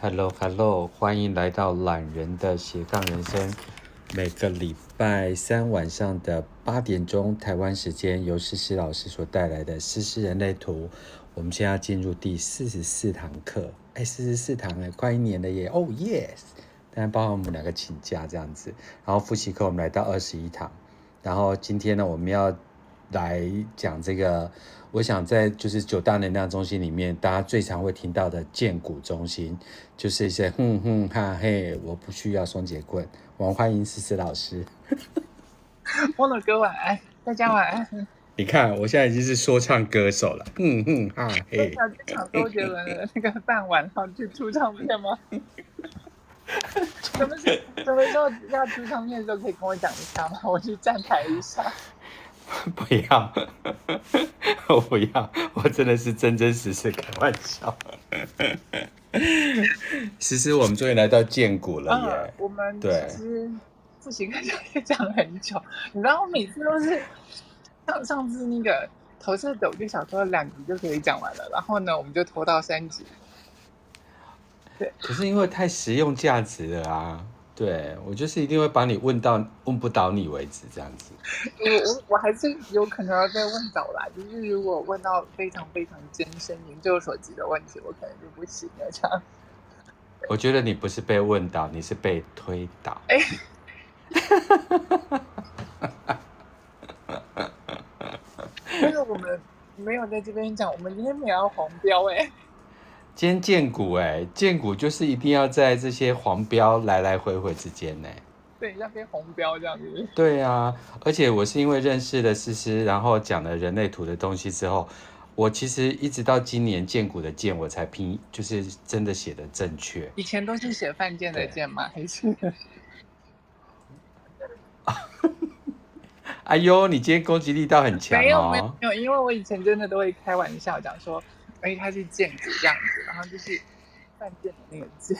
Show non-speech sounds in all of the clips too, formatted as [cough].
Hello，Hello，欢迎来到懒人的斜杠人生。每个礼拜三晚上的八点钟台湾时间，由诗诗老师所带来的诗诗人类图。我们现在要进入第四十四堂课，哎，四十四堂哎，快一年了耶！哦，yes，当然包括我们两个请假这样子。然后复习课我们来到二十一堂，然后今天呢，我们要来讲这个。我想在就是九大能量中心里面，大家最常会听到的荐股中心，就是一些哼哼哈嘿，我不需要双节棍。我们欢迎思思老师。汪老哥晚安，大家晚安。你看，我现在已经是说唱歌手了，哼哼哈嘿。想去抢周杰伦的那个饭碗，然后去出唱片吗？[laughs] 什么时什么时候要出唱片的时候可以跟我讲一下吗？我去站台一下。[laughs] 不要，[laughs] 我不要，我真的是真真实实开玩笑。[laughs] 其实我们终于来到建谷了耶！嗯、我们其实复习课讲讲很久，你知道我每次都是上上次那个投射者，我就想说两集就可以讲完了，然后呢，我们就拖到三集。对，可是因为太实用价值了啊。对，我就是一定会把你问到问不倒你为止，这样子。[laughs] 我我我还是有可能要被问倒啦，就是如果问到非常非常艰深、研究所及的问题，我可能就不行了。这样。我觉得你不是被问倒，你是被推倒。哎。[laughs] 因为我们没有在这边讲，我们今天没有要黄标哎。今天荐股哎，荐股就是一定要在这些黄标来来回回之间呢。对，要变红标这样子。对啊，而且我是因为认识了诗诗，然后讲了人类图的东西之后，我其实一直到今年荐股的荐，我才拼，就是真的写的正确。以前都是写犯贱的贱吗？还是？[laughs] 哎呦，你今天攻击力道很强哦。没有没有没有，因为我以前真的都会开玩笑讲说。哎，它是剑骨这样子，然后就是犯贱的那个贱。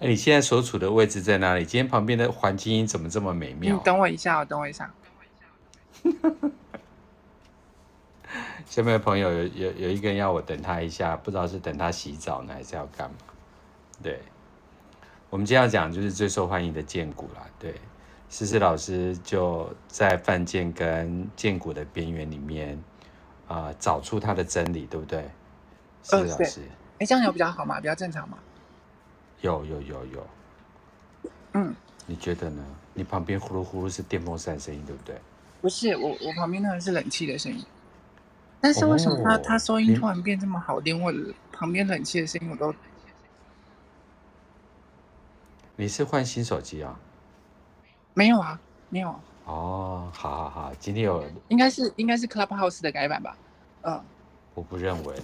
哎，你现在所处的位置在哪里？今天旁边的环境音怎么这么美妙？你等我一下，哦等我一下。下面的朋友有有有一个人要我等他一下，不知道是等他洗澡呢，还是要干嘛？对，我们今天要讲就是最受欢迎的剑骨啦。对，思思老师就在犯贱跟剑骨的边缘里面。啊、呃，找出它的真理，对不对？是老师。哎，这样有比较好吗？比较正常吗？有有有有。嗯，你觉得呢？你旁边呼噜呼噜是电风扇声音，对不对？不是，我我旁边那个是冷气的声音。但是为什么他、哦、他收音突然变这么好听？或者旁边冷气的声音我都……你是换新手机啊？没有啊，没有。哦，好好好，今天有应该是应该是 Clubhouse 的改版吧？嗯，我不认为，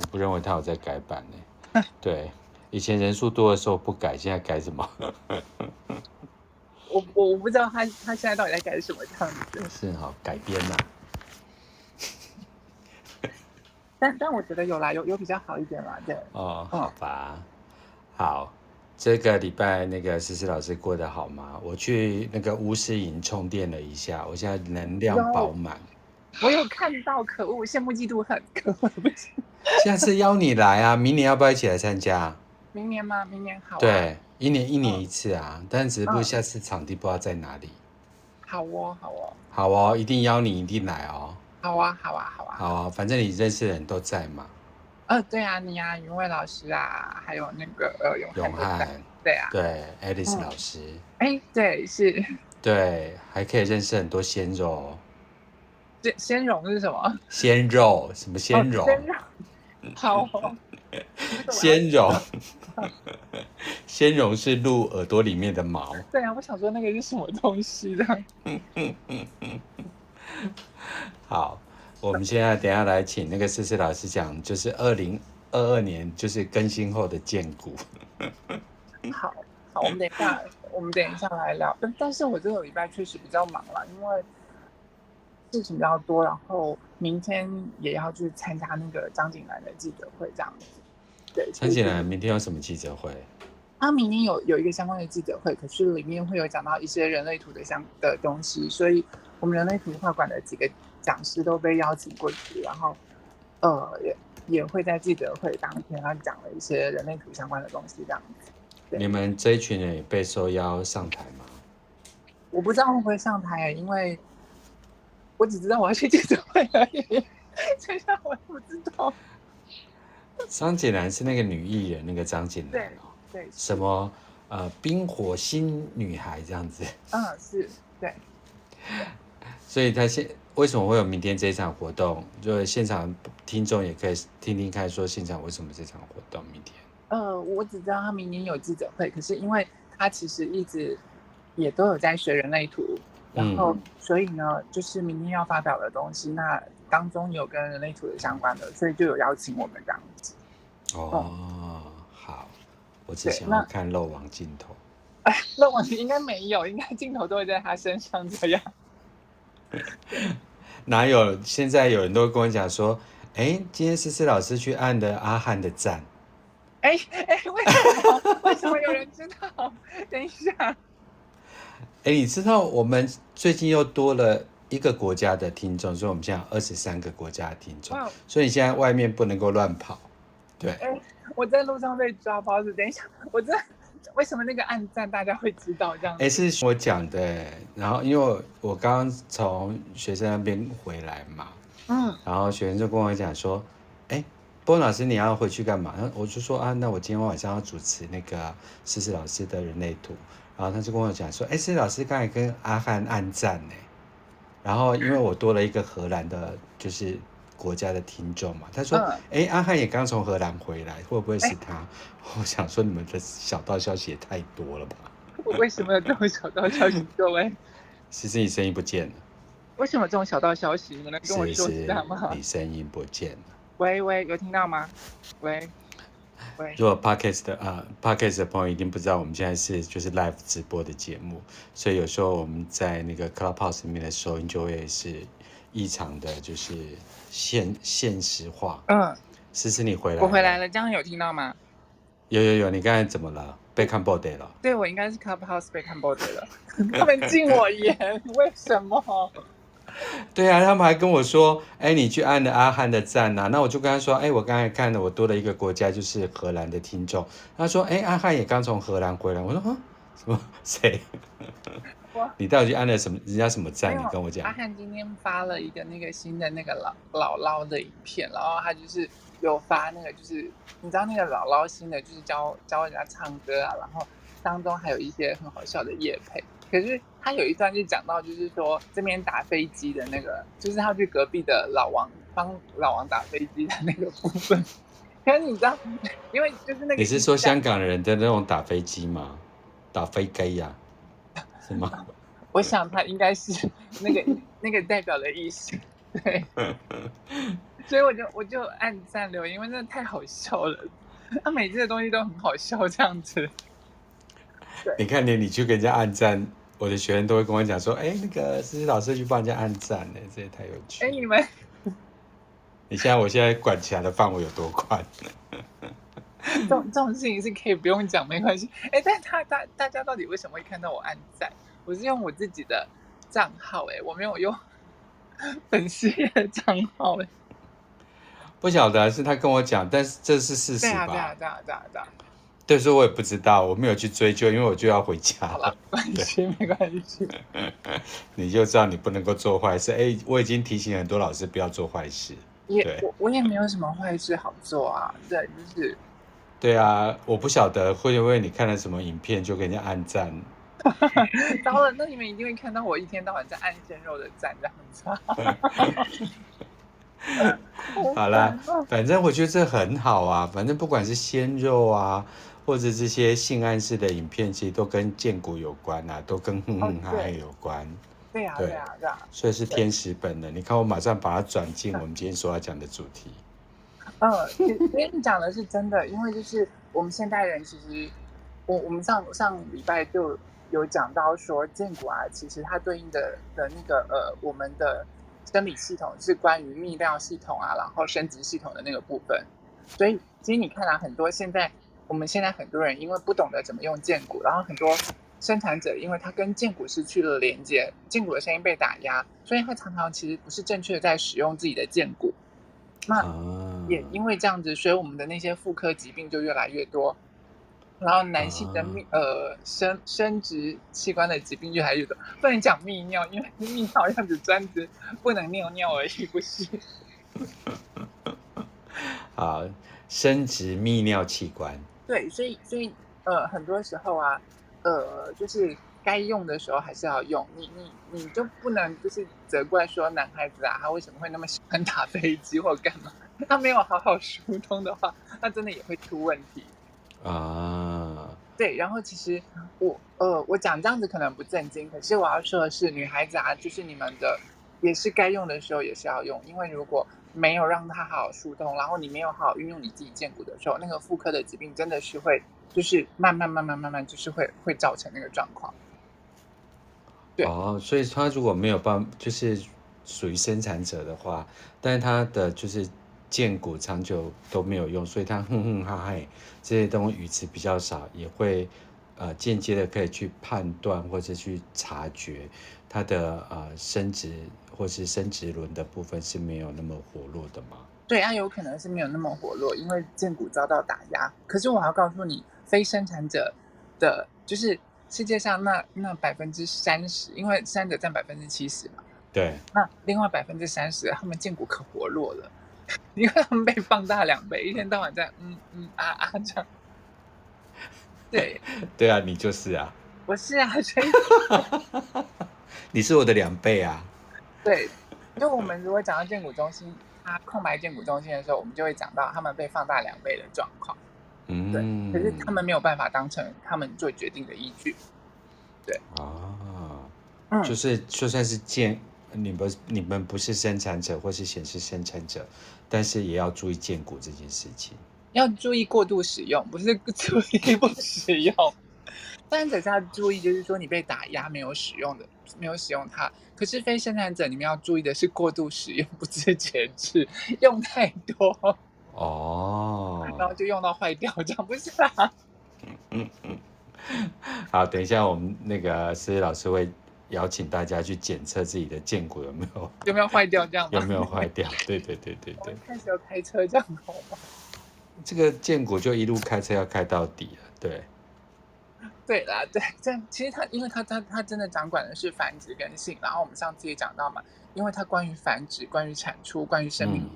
我不认为他有在改版呢。对，以前人数多的时候不改，现在改什么？我我我不知道他他现在到底在改什么这样子。是哈，改编呐。但但我觉得有啦，有有比较好一点啦，对。哦，好吧，嗯、好。这个礼拜那个思思老师过得好吗？我去那个巫师营充电了一下，我现在能量饱满。我有看到，可恶，羡慕嫉妒恨，可恶，不行。下次邀你来啊，明年要不要一起来参加？明年吗？明年好啊。对，一年一年一次啊，哦、但只不过下次场地不知道在哪里。好哦，好哦。好哦，一定邀你，一定来哦。好啊，好啊，好啊。好啊，反正你认识的人都在嘛。呃，对啊，你啊，云蔚老师啊，还有那个呃永永汉，对啊，对，Alice 老师，哎，对，是，[laughs] 对，还可以认识很多鲜肉。这鲜肉是什么？鲜肉，什么鲜肉？鲜肉，好，[laughs] 鲜肉，[laughs] 鲜肉是鹿耳朵里面的毛。对啊，我想说那个是什么东西的。好。我们现在等下来请那个思思老师讲，就是二零二二年就是更新后的建股。好好，我们等一下，我们等一下来聊。但但是我这个礼拜确实比较忙了，因为事情比较多，然后明天也要去参加那个张景兰的记者会，这样子。对，张景兰明天有什么记者会？他明天有有一个相关的记者会，可是里面会有讲到一些人类图的相的东西，所以我们人类图画馆的几个。讲师都被邀请过去，然后，呃，也也会在记者会当天，他讲了一些人类图相关的东西，这样子。你们这一群人也被受邀上台吗？我不知道会不会上台，因为我只知道我要去记者会而已，剩下我不知道。张景兰是那个女艺人，那个张景兰对对，什么呃冰火新女孩这样子。嗯，是对。[laughs] 所以他现为什么会有明天这一场活动？就是现场听众也可以听听看，说现场为什么这场活动明天？呃，我只知道他明年有记者会，可是因为他其实一直也都有在学人类图，然后所以呢，就是明天要发表的东西，那当中有跟人类图的相关的，所以就有邀请我们这样子。哦，嗯、好，我只想要看漏网镜头。哎，[laughs] 漏网应该没有，应该镜头都会在他身上这样。[laughs] 哪有？现在有人都跟我讲说，哎，今天思思老师去按的阿汉的赞。哎哎，为什么？为什么有人知道？等一下。哎，你知道我们最近又多了一个国家的听众，所以我们现在有二十三个国家的听众。所以你现在外面不能够乱跑。对。哎，我在路上被抓包子。等一下，我这。为什么那个暗赞大家会知道这样？哎，是我讲的。然后因为我我刚刚从学生那边回来嘛，嗯，然后学生就跟我讲说，哎，波老师你要回去干嘛？然后我就说啊，那我今天晚上要主持那个思思老师的人类图。然后他就跟我讲说，哎，思思老师刚才跟阿汉暗赞呢。然后因为我多了一个荷兰的，就是。国家的听众嘛，他说：“哎、嗯，阿汉也刚从荷兰回来，会不会是他？” [laughs] 我想说，你们的小道消息也太多了吧？我为什么有这种小道消息？各位，[laughs] 其实你声音不见了。为什么这种小道消息？你们能跟我说一下吗？你声音不见了。喂喂，有听到吗？喂喂。如果 Podcast 的啊、uh, Podcast 的朋友一定不知道，我们现在是就是 Live 直播的节目，所以有时候我们在那个 Clubhouse 里面的收音就会是异常的，就是。现现实化，嗯，思思你回来，我回来了，这样有听到吗？有有有，你刚才怎么了？被看 body 了？对，我应该是 Clubhouse 被看 body 了，[laughs] 他们禁我言，为什么？对啊，他们还跟我说，哎，你去按了阿汉的赞啊，那我就跟他说，哎，我刚才看了，我多了一个国家，就是荷兰的听众。他说，哎，阿汉也刚从荷兰回来。我说，啊，什么？谁？你到底按了什么？人家什么赞？你跟我讲。阿汉今天发了一个那个新的那个姥姥姥的影片，然后他就是有发那个，就是你知道那个姥姥新的，就是教教人家唱歌啊，然后当中还有一些很好笑的乐配。可是他有一段就讲到，就是说这边打飞机的那个，就是他去隔壁的老王帮老王打飞机的那个部分。[laughs] 可是你知道，因为就是那个，你是说香港人的那种打飞机吗？打飞机呀？是吗？我想他应该是 [laughs] 那个那个代表的意思，对。[laughs] 所以我就我就按赞留言，因为真的太好笑了。他每次的东西都很好笑，这样子。你看连你去给人家按赞，我的学生都会跟我讲说：“哎，那个思思老师去帮人家按赞呢，这也太有趣。”哎，你们，你现在我现在管起来的范围有多宽？这种这种事情是可以不用讲，没关系。哎，但他大大家到底为什么会看到我按赞？我是用我自己的账号，哎，我没有用 [laughs] 粉丝的账号，哎。不晓得是他跟我讲，但是这是事实吧？对啊，对啊，对啊，对啊。对，所以我也不知道，我没有去追究，因为我就要回家了。了没关系，没关系。[laughs] 你就知道你不能够做坏事。哎，我已经提醒很多老师不要做坏事。也，对我我也没有什么坏事好做啊。对，就是。对啊，我不晓得会因为你看了什么影片就给人家按赞。[laughs] 糟了，那你们一定会看到我一天到晚在按鲜肉的赞这样子。[laughs] 好啦，反正我觉得这很好啊。反正不管是鲜肉啊，或者这些性暗示的影片，其实都跟建骨有关啊，都跟哼哼哈哈有关。对啊，对啊，对啊。所以是天使本能。你看，我马上把它转进 [laughs] 我们今天所要讲的主题。嗯，其实你讲的是真的，因为就是我们现代人，其实我我们上上礼拜就有讲到说，荐骨啊，其实它对应的的那个呃，我们的生理系统是关于泌尿系统啊，然后生殖系统的那个部分。所以其实你看啊，很多现在我们现在很多人因为不懂得怎么用荐骨，然后很多生产者因为他跟荐骨失去了连接，荐骨的声音被打压，所以他常常其实不是正确的在使用自己的荐骨。那也因为这样子，所以我们的那些妇科疾病就越来越多。然后男性的泌、啊、呃生生殖器官的疾病越来越多，不能讲泌尿，因为 [laughs] 泌尿样子专职不能尿尿而已，不是。[laughs] 好，生殖泌尿器官。对，所以所以呃，很多时候啊，呃，就是该用的时候还是要用。你你你就不能就是责怪说男孩子啊，他为什么会那么喜欢打飞机或干嘛？他没有好好疏通的话，那真的也会出问题。啊，对，然后其实我呃，我讲这样子可能不正经，可是我要说的是，女孩子啊，就是你们的也是该用的时候也是要用，因为如果没有让它好好疏通，然后你没有好好运用你自己荐骨的时候，那个妇科的疾病真的是会就是慢慢慢慢慢慢就是会会造成那个状况。对哦，所以他如果没有办就是属于生产者的话，但是他的就是。建骨长久都没有用，所以他哼哼哈嘿这些东西语词比较少，也会呃间接的可以去判断或者去察觉他的呃生殖或是生殖轮的部分是没有那么活络的吗？对，它有可能是没有那么活络，因为建骨遭到打压。可是我要告诉你，非生产者的，就是世界上那那百分之三十，因为三者占百分之七十嘛。对。那另外百分之三十，他们荐骨可活络了。因为他们被放大两倍，一天到晚在嗯嗯啊啊这样。对 [laughs] 对啊，你就是啊。我是啊，所以 [laughs] 你是我的两倍啊。对，就我们如果讲到建骨中心，它空白建骨中心的时候，我们就会讲到他们被放大两倍的状况。嗯，对。可是他们没有办法当成他们做决定的依据。对啊，嗯，就是就算是荐。你们你们不是生产者或是显示生产者，但是也要注意荐骨这件事情。要注意过度使用，不是注意不使用。生产者要注意，就是说你被打压没有使用的，没有使用它。可是非生产者，你们要注意的是过度使用，不知节制，用太多哦，然后就用到坏掉，[laughs] 这样不是啊？嗯嗯嗯。[laughs] 好，等一下我们那个思思老师会。邀请大家去检测自己的荐骨有没有 [laughs] 有没有坏掉，这样吗？有没有坏掉？对对对对对。开始要开车这样好吗？这个荐骨就一路开车要开到底了，对。对啦，对，这样其实它，因为它它它真的掌管的是繁殖跟性，然后我们上次也讲到嘛，因为它关于繁殖、关于产出、关于生命力，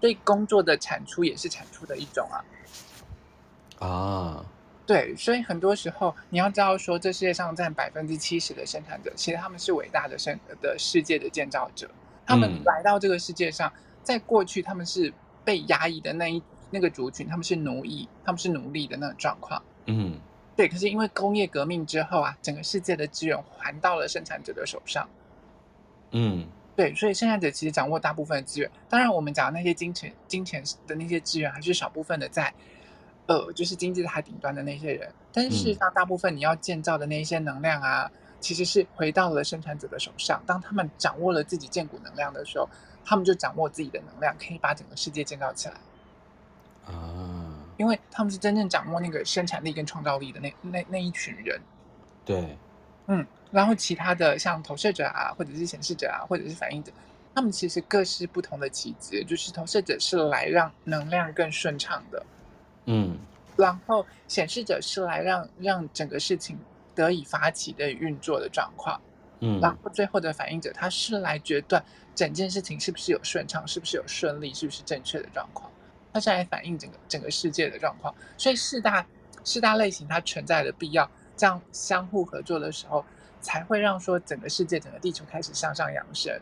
对、嗯、工作的产出也是产出的一种啊。啊。对，所以很多时候你要知道，说这世界上占百分之七十的生产者，其实他们是伟大的生的世界的建造者。他们来到这个世界上，在过去他们是被压抑的那一那个族群，他们是奴役，他们是奴隶的那种状况。嗯，对。可是因为工业革命之后啊，整个世界的资源还到了生产者的手上。嗯，对，所以生产者其实掌握大部分的资源。当然，我们讲的那些金钱、金钱的那些资源，还是少部分的在。呃，就是经济台顶端的那些人，但是事实上，大部分你要建造的那些能量啊，嗯、其实是回到了生产者的手上。当他们掌握了自己建股能量的时候，他们就掌握自己的能量，可以把整个世界建造起来。啊，因为他们是真正掌握那个生产力跟创造力的那那那一群人。对，嗯，然后其他的像投射者啊，或者是显示者啊，或者是反应者，他们其实各是不同的棋子，就是投射者是来让能量更顺畅的。嗯，然后显示者是来让让整个事情得以发起的运作的状况，嗯，然后最后的反应者他是来决断整件事情是不是有顺畅，是不是有顺利，是不是正确的状况，他是来反映整个整个世界的状况。所以四大四大类型它存在的必要，这样相互合作的时候，才会让说整个世界整个地球开始向上扬升。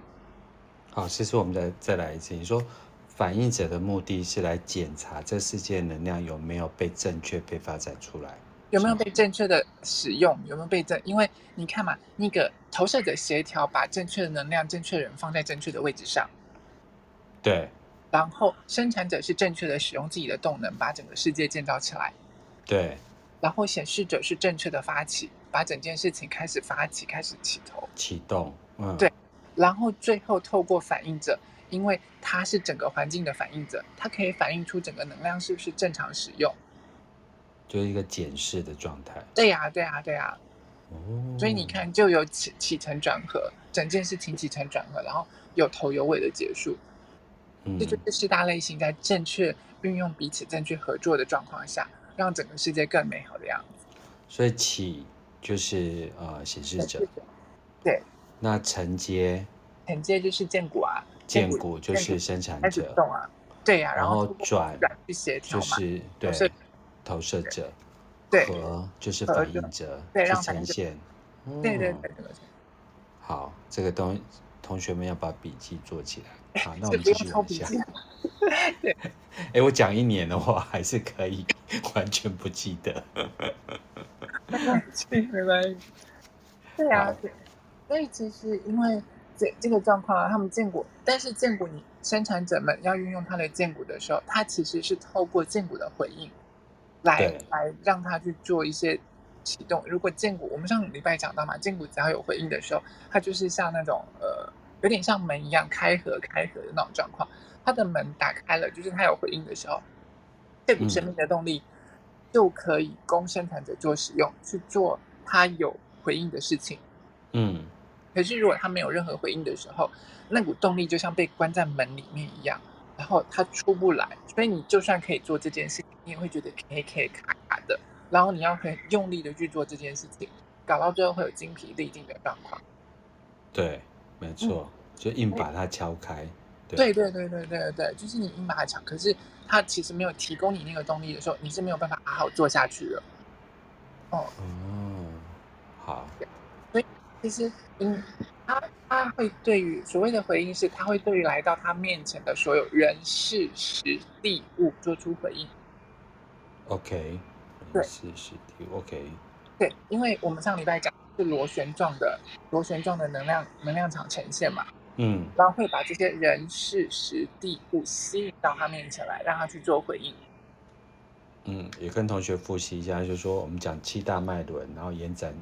好，其实我们再再来一次，你说。反应者的目的是来检查这世界能量有没有被正确被发展出来，有没有被正确的使用，有没有被正？因为你看嘛，那个投射者协调把正确的能量、正确的人放在正确的位置上，对。然后生产者是正确的使用自己的动能，把整个世界建造起来，对。然后显示者是正确的发起，把整件事情开始发起，开始起头启动，嗯，对。然后最后透过反应者。因为它是整个环境的反应者，它可以反映出整个能量是不是正常使用，就是一个检视的状态。对呀、啊，对呀、啊，对呀、啊。哦。所以你看，就有起起承转合，整件事情起承转合，然后有头有尾的结束。嗯，这就是四大类型在正确运用彼此、正确合作的状况下，让整个世界更美好的样子。所以启就是呃显示者，对。那承接，承接就是建股啊，建股就是生产者，动啊，对呀、啊。然后转去协调就是对投射，者，对，和就是反映者，对，去呈现。对对对。好，这个东同学们要把笔记做起来。好，[laughs] 那我们继续往下。[laughs] 对，[laughs] 哎，我讲一年的话，还是可以完全不记得。没关系，没关系。对啊，对。所以其实因为这这个状况啊，他们建股，但是建股你生产者们要运用他的建股的时候，他其实是透过建股的回应来来让他去做一些启动。如果建股，我们上礼拜讲到嘛，建股只要有回应的时候，它就是像那种呃，有点像门一样开合开合的那种状况。它的门打开了，就是它有回应的时候，这股生命的动力就可以供生产者做使用，去做它有回应的事情。嗯。可是，如果他没有任何回应的时候，那股动力就像被关在门里面一样，然后它出不来。所以你就算可以做这件事情，你也会觉得 K K 卡卡的。然后你要很用力的去做这件事情，搞到最后会有精疲力尽的状况。对，没错，嗯、就硬把它敲开。对对对对对对，就是你硬把它敲。可是它其实没有提供你那个动力的时候，你是没有办法好好做下去的。哦，嗯，好。所以其实。嗯，他他会对于所谓的回应是，他会对于来到他面前的所有人事时地物做出回应。OK，对，人事时地物 OK。对，因为我们上礼拜讲是螺旋状的螺旋状的能量能量场呈现嘛，嗯，然后会把这些人事时地物吸引到他面前来，让他去做回应。嗯，也跟同学复习一下，就是说我们讲七大脉轮，然后延展。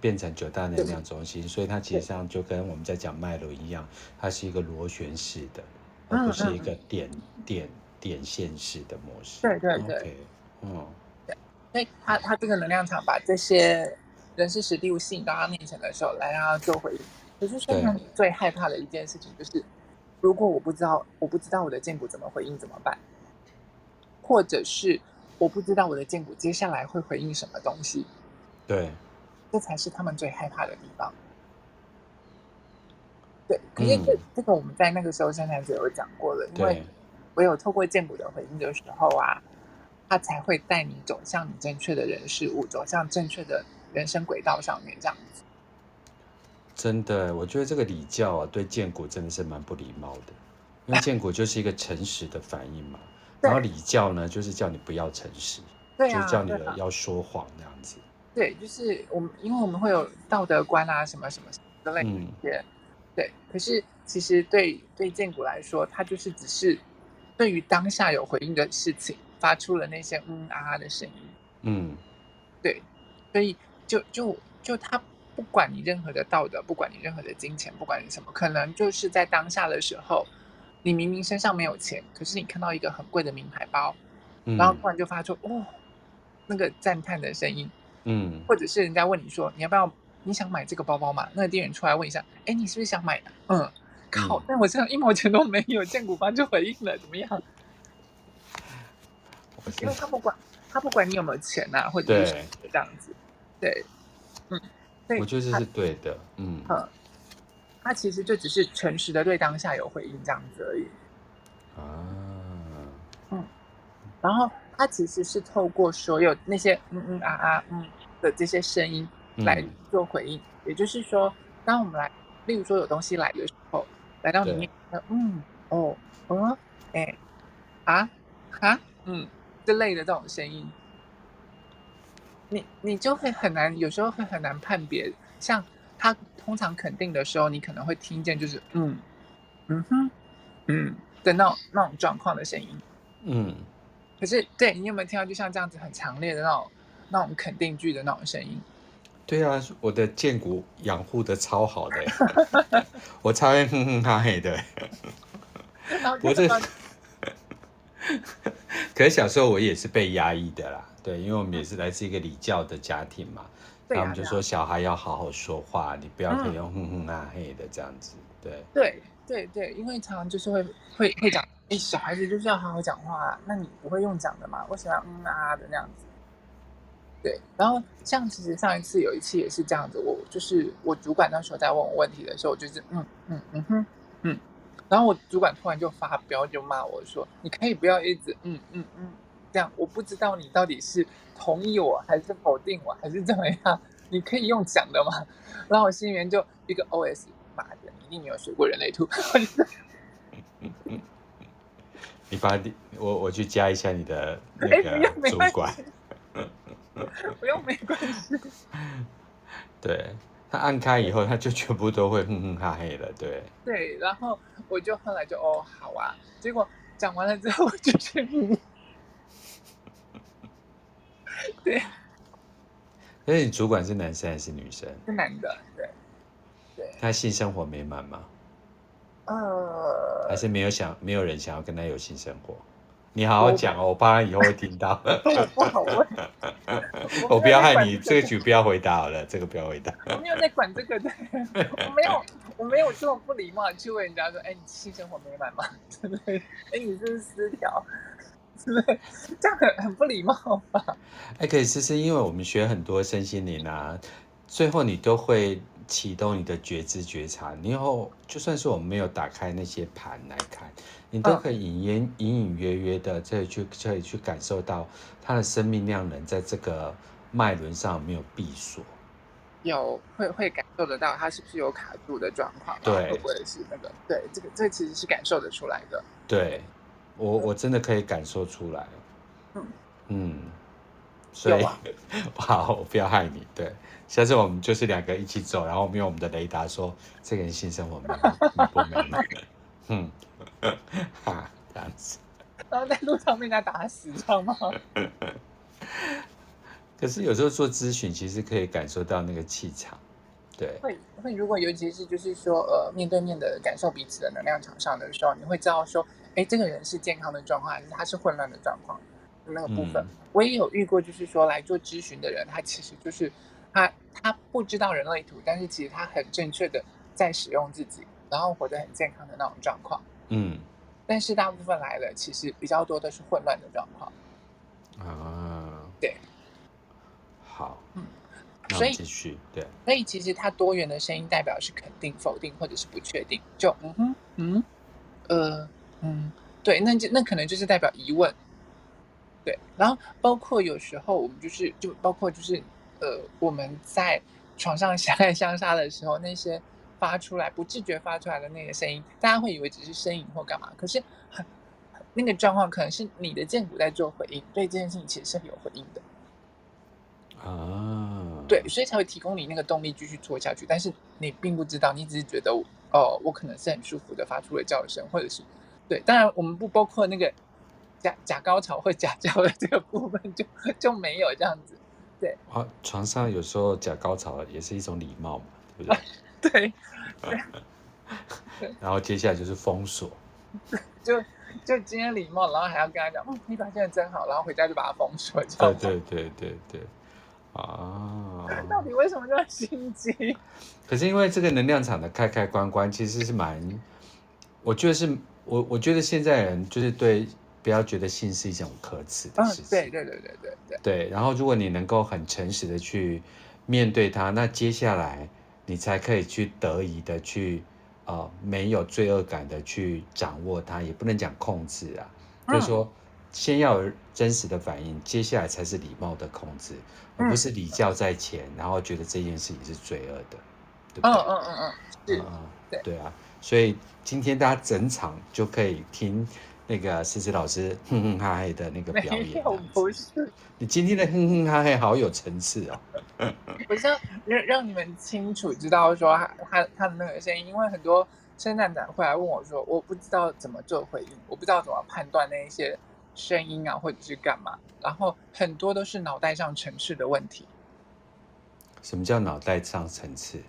变成九大能量中心，所以它其实上就跟我们在讲脉轮一样，它是一个螺旋式的，而不是一个点点点线式的模式。对对对，okay, 嗯，对，所以它它这个能量场把这些人事实地物吸引到他面前的时候，来让他做回应。可是现在你最害怕的一件事情就是，如果我不知道我不知道我的剑骨怎么回应怎么办？或者是我不知道我的剑骨接下来会回应什么东西？对。这才是他们最害怕的地方。对，可是这这个我们在那个时候生产者有讲过了，因为唯有透过剑骨的回应的时候啊，他才会带你走向你正确的人事物，走向正确的人生轨道上面，这样子。真的，我觉得这个礼教啊，对建国真的是蛮不礼貌的，因为建国就是一个诚实的反应嘛，[laughs] 然后礼教呢，就是叫你不要诚实，对啊，就是叫你要说谎那样子。对，就是我们，因为我们会有道德观啊，什么什么之类的一些，嗯、对。可是其实对对建国来说，它就是只是对于当下有回应的事情，发出了那些嗯啊啊的声音。嗯，对。所以就就就他不管你任何的道德，不管你任何的金钱，不管你什么，可能就是在当下的时候，你明明身上没有钱，可是你看到一个很贵的名牌包，嗯、然后突然就发出哦那个赞叹的声音。嗯，或者是人家问你说你要不要，你想买这个包包吗？那个店员出来问一下，哎，你是不是想买的？嗯，靠，但我身上一毛钱都没有，见骨方就回应了，怎么样？因为他不管他不管你有没有钱呐、啊，或者是这样子，对，嗯，对，我觉得这是对的，嗯，嗯，他其实就只是诚实的对当下有回应这样子而已，啊，嗯，然后。他其实是透过所有那些嗯嗯啊啊嗯的这些声音来做回应，嗯、也就是说，当我们来，例如说有东西来的时候，来到里面，嗯哦嗯哎啊啊嗯之类的这种声音，你你就会很难，有时候会很难判别。像他通常肯定的时候，你可能会听见就是嗯嗯哼嗯的那种那种状况的声音，嗯。可是，对你有没有听到，就像这样子很强烈的那种、那种肯定句的那种声音？对啊，我的剑骨养护的超好的，[laughs] 我超爱哼哼哈嘿的。[laughs] 我这，[laughs] 可是小时候我也是被压抑的啦，对，因为我们也是来自一个礼教的家庭嘛，他们就说小孩要好好说话，你不要可以用哼哼啊嘿的这样子，对。对。对对，因为常常就是会会会讲，哎，小孩子就是要好好讲话啊，那你不会用讲的嘛？为什么要嗯啊的那样子？对，然后像其实上一次有一次也是这样子，我就是我主管那时候在问我问题的时候，我就是嗯嗯嗯哼嗯，然后我主管突然就发飙，就骂我说：“你可以不要一直嗯嗯嗯这样，我不知道你到底是同意我还是否定我还是怎么样，你可以用讲的吗？”然后我心里面就一个 OS。你有没有学过人类图？[laughs] 你把我我去加一下你的那个主管。不用没关系。对，他按开以后，他就全部都会哼哼哈嘿了。对。对，然后我就后来就哦好啊，结果讲完了之后我就去。[laughs] 对。所以你主管是男生还是女生？是男的，对。他性生活美满吗？呃，还是没有想，没有人想要跟他有性生活。你好好讲哦，我怕他以后会听到。不好问。我不要害你，这个局不要回答好了，这个不要回答。我没有在管这个的，我没有，我没有这么不礼貌去问人家说，哎，你性生活美满吗？[laughs] 对不对？哎，你这是私条，是不是？这样很很不礼貌吧？哎，可以试试，因为我们学很多身心灵啊，最后你都会。启动你的觉知觉察，你以后就算是我们没有打开那些盘来看，你都可以隐隐隐隐约约的这去可以去感受到它的生命量能在这个脉轮上有没有闭锁，有会会感受得到它是不是有卡住的状况，对，会不会是那个对这个这个其实是感受得出来的，对我我真的可以感受出来，嗯嗯，所以、啊、[laughs] 好，我不要害你，对。下次我们就是两个一起走，然后我们用我们的雷达说这个人性生活美满不美满？嗯，哈，这样子。然后在路上被人家打死，知道吗？[laughs] 可是有时候做咨询，其实可以感受到那个气场。对，会会，如果尤其是就是说呃面对面的感受彼此的能量场上的时候，你会知道说，哎，这个人是健康的状况，还是他是混乱的状况？那个部分，嗯、我也有遇过，就是说来做咨询的人，他其实就是。他他不知道人类图，但是其实他很正确的在使用自己，然后活得很健康的那种状况。嗯，但是大部分来了，其实比较多的是混乱的状况。啊，对，好，嗯，所以继续对，所以其实它多元的声音代表是肯定、否定或者是不确定，就嗯哼嗯呃嗯，对，那就那可能就是代表疑问。对，然后包括有时候我们就是就包括就是。呃，我们在床上相爱相杀的时候，那些发出来不自觉发出来的那个声音，大家会以为只是呻吟或干嘛，可是很那个状况可能是你的剑骨在做回应，对这件事情其实是很有回应的啊。对，所以才会提供你那个动力继续做下去。但是你并不知道，你只是觉得哦、呃，我可能是很舒服的发出了叫声，或者是对。当然，我们不包括那个假假高潮或假叫的这个部分，就就没有这样子。对啊，床上有时候假高潮也是一种礼貌嘛，对不对？[laughs] 对，对。[laughs] 然后接下来就是封锁，[laughs] 就就今天礼貌，然后还要跟他讲，嗯，你表现的真好，然后回家就把它封锁。对对对对对，啊。到底为什么这么心机？可是因为这个能量场的开开关关，其实是蛮，我觉得是我我觉得现在人就是对。不要觉得性是一种可耻的事情。对对对对对对。对，然后如果你能够很诚实的去面对它，那接下来你才可以去得意的去，呃，没有罪恶感的去掌握它，也不能讲控制啊，就是说先要有真实的反应，接下来才是礼貌的控制，而不是礼教在前，然后觉得这件事情是罪恶的，对不对？嗯嗯嗯嗯，是，对对啊，所以今天大家整场就可以听。那个思思老师 [laughs] 哼哼哈嘿的那个表演，不是你今天的哼哼哈嘿好有层次哦。[laughs] 我想让让你们清楚知道说他他他的那个声音，因为很多生产者会来问我说，我不知道怎么做回应，我不知道怎么判断那一些声音啊，或者是干嘛，然后很多都是脑袋上层次的问题。什么叫脑袋上层次？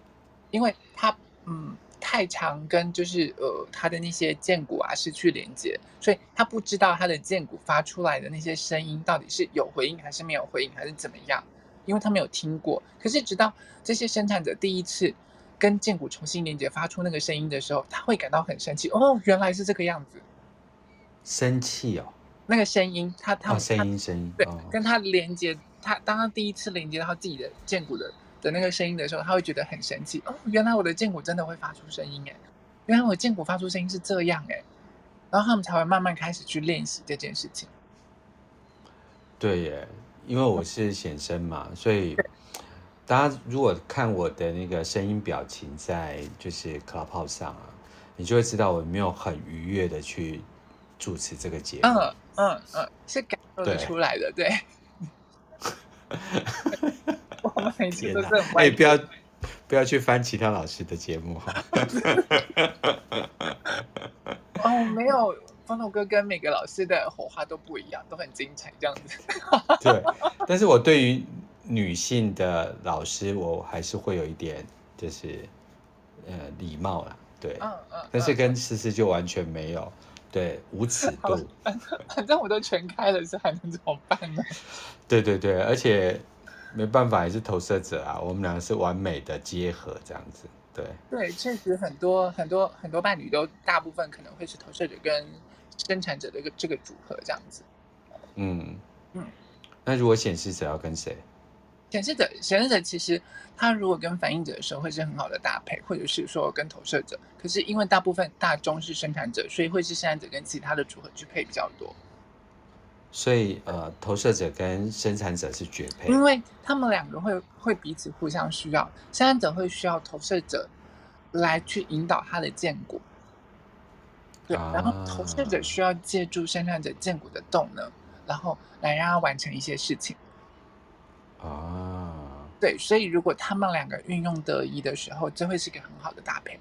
因为他嗯。太常跟就是呃他的那些剑骨啊失去连接，所以他不知道他的剑骨发出来的那些声音到底是有回应还是没有回应还是怎么样，因为他没有听过。可是直到这些生产者第一次跟剑骨重新连接，发出那个声音的时候，他会感到很生气。哦，原来是这个样子，生气哦。那个声音，他他、哦、声音声音，对，哦、跟他连接，他当他第一次连接到自己的剑骨的的那个声音的时候，他会觉得很神奇。哦，原来我的剑骨真的会发出声音哎，原来我剑骨发出声音是这样哎，然后他们才会慢慢开始去练习这件事情。对耶，因为我是显声嘛，所以大家如果看我的那个声音表情在就是 Clubhouse 上啊，你就会知道我没有很愉悦的去主持这个节目。嗯嗯嗯，是感受得出来的，对。对我们每次都是很哎，不要不要去翻其他老师的节目哈。[laughs] 哦，没有。方头哥跟每个老师的火花都不一样，都很精彩，这样子。[laughs] 对，但是我对于女性的老师，我还是会有一点，就是呃礼貌啦。对，嗯嗯。但是跟思思就完全没有，对，无尺度。[laughs] 反正我都全开了，是还能怎么办呢？[laughs] 对对对，而且没办法，也是投射者啊，我们两个是完美的结合，这样子。对对，确实很多很多很多伴侣都，大部分可能会是投射者跟。生产者的一个这个组合这样子，嗯嗯，那如果显示者要跟谁？显示者显示者其实他如果跟反应者的时候会是很好的搭配，或者是说跟投射者。可是因为大部分大众是生产者，所以会是生产者跟其他的组合去配比较多。所以呃，投射者跟生产者是绝配，因为他们两个会会彼此互相需要。生产者会需要投射者来去引导他的建骨。对，然后投射者需要借助生产者建骨的动能，然后来让他完成一些事情。啊，对，所以如果他们两个运用得宜的时候，这会是一个很好的搭配。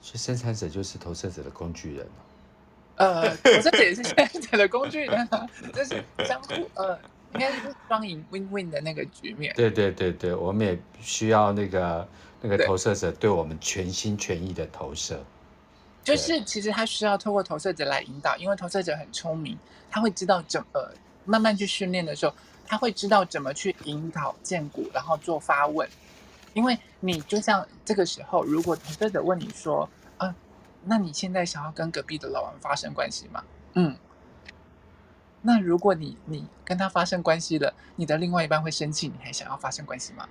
所以生产者就是投射者的工具人。呃，投射者也是生产者的工具人，这是相互呃，应该是双赢 win-win 的那个局面。对对对对，我们也需要那个那个投射者对我们全心全意的投射。就是其实他需要透过投射者来引导，因为投射者很聪明，他会知道怎么慢慢去训练的时候，他会知道怎么去引导荐股，然后做发问。因为你就像这个时候，如果投射者问你说：“啊，那你现在想要跟隔壁的老王发生关系吗？”嗯，那如果你你跟他发生关系了，你的另外一半会生气，你还想要发生关系吗？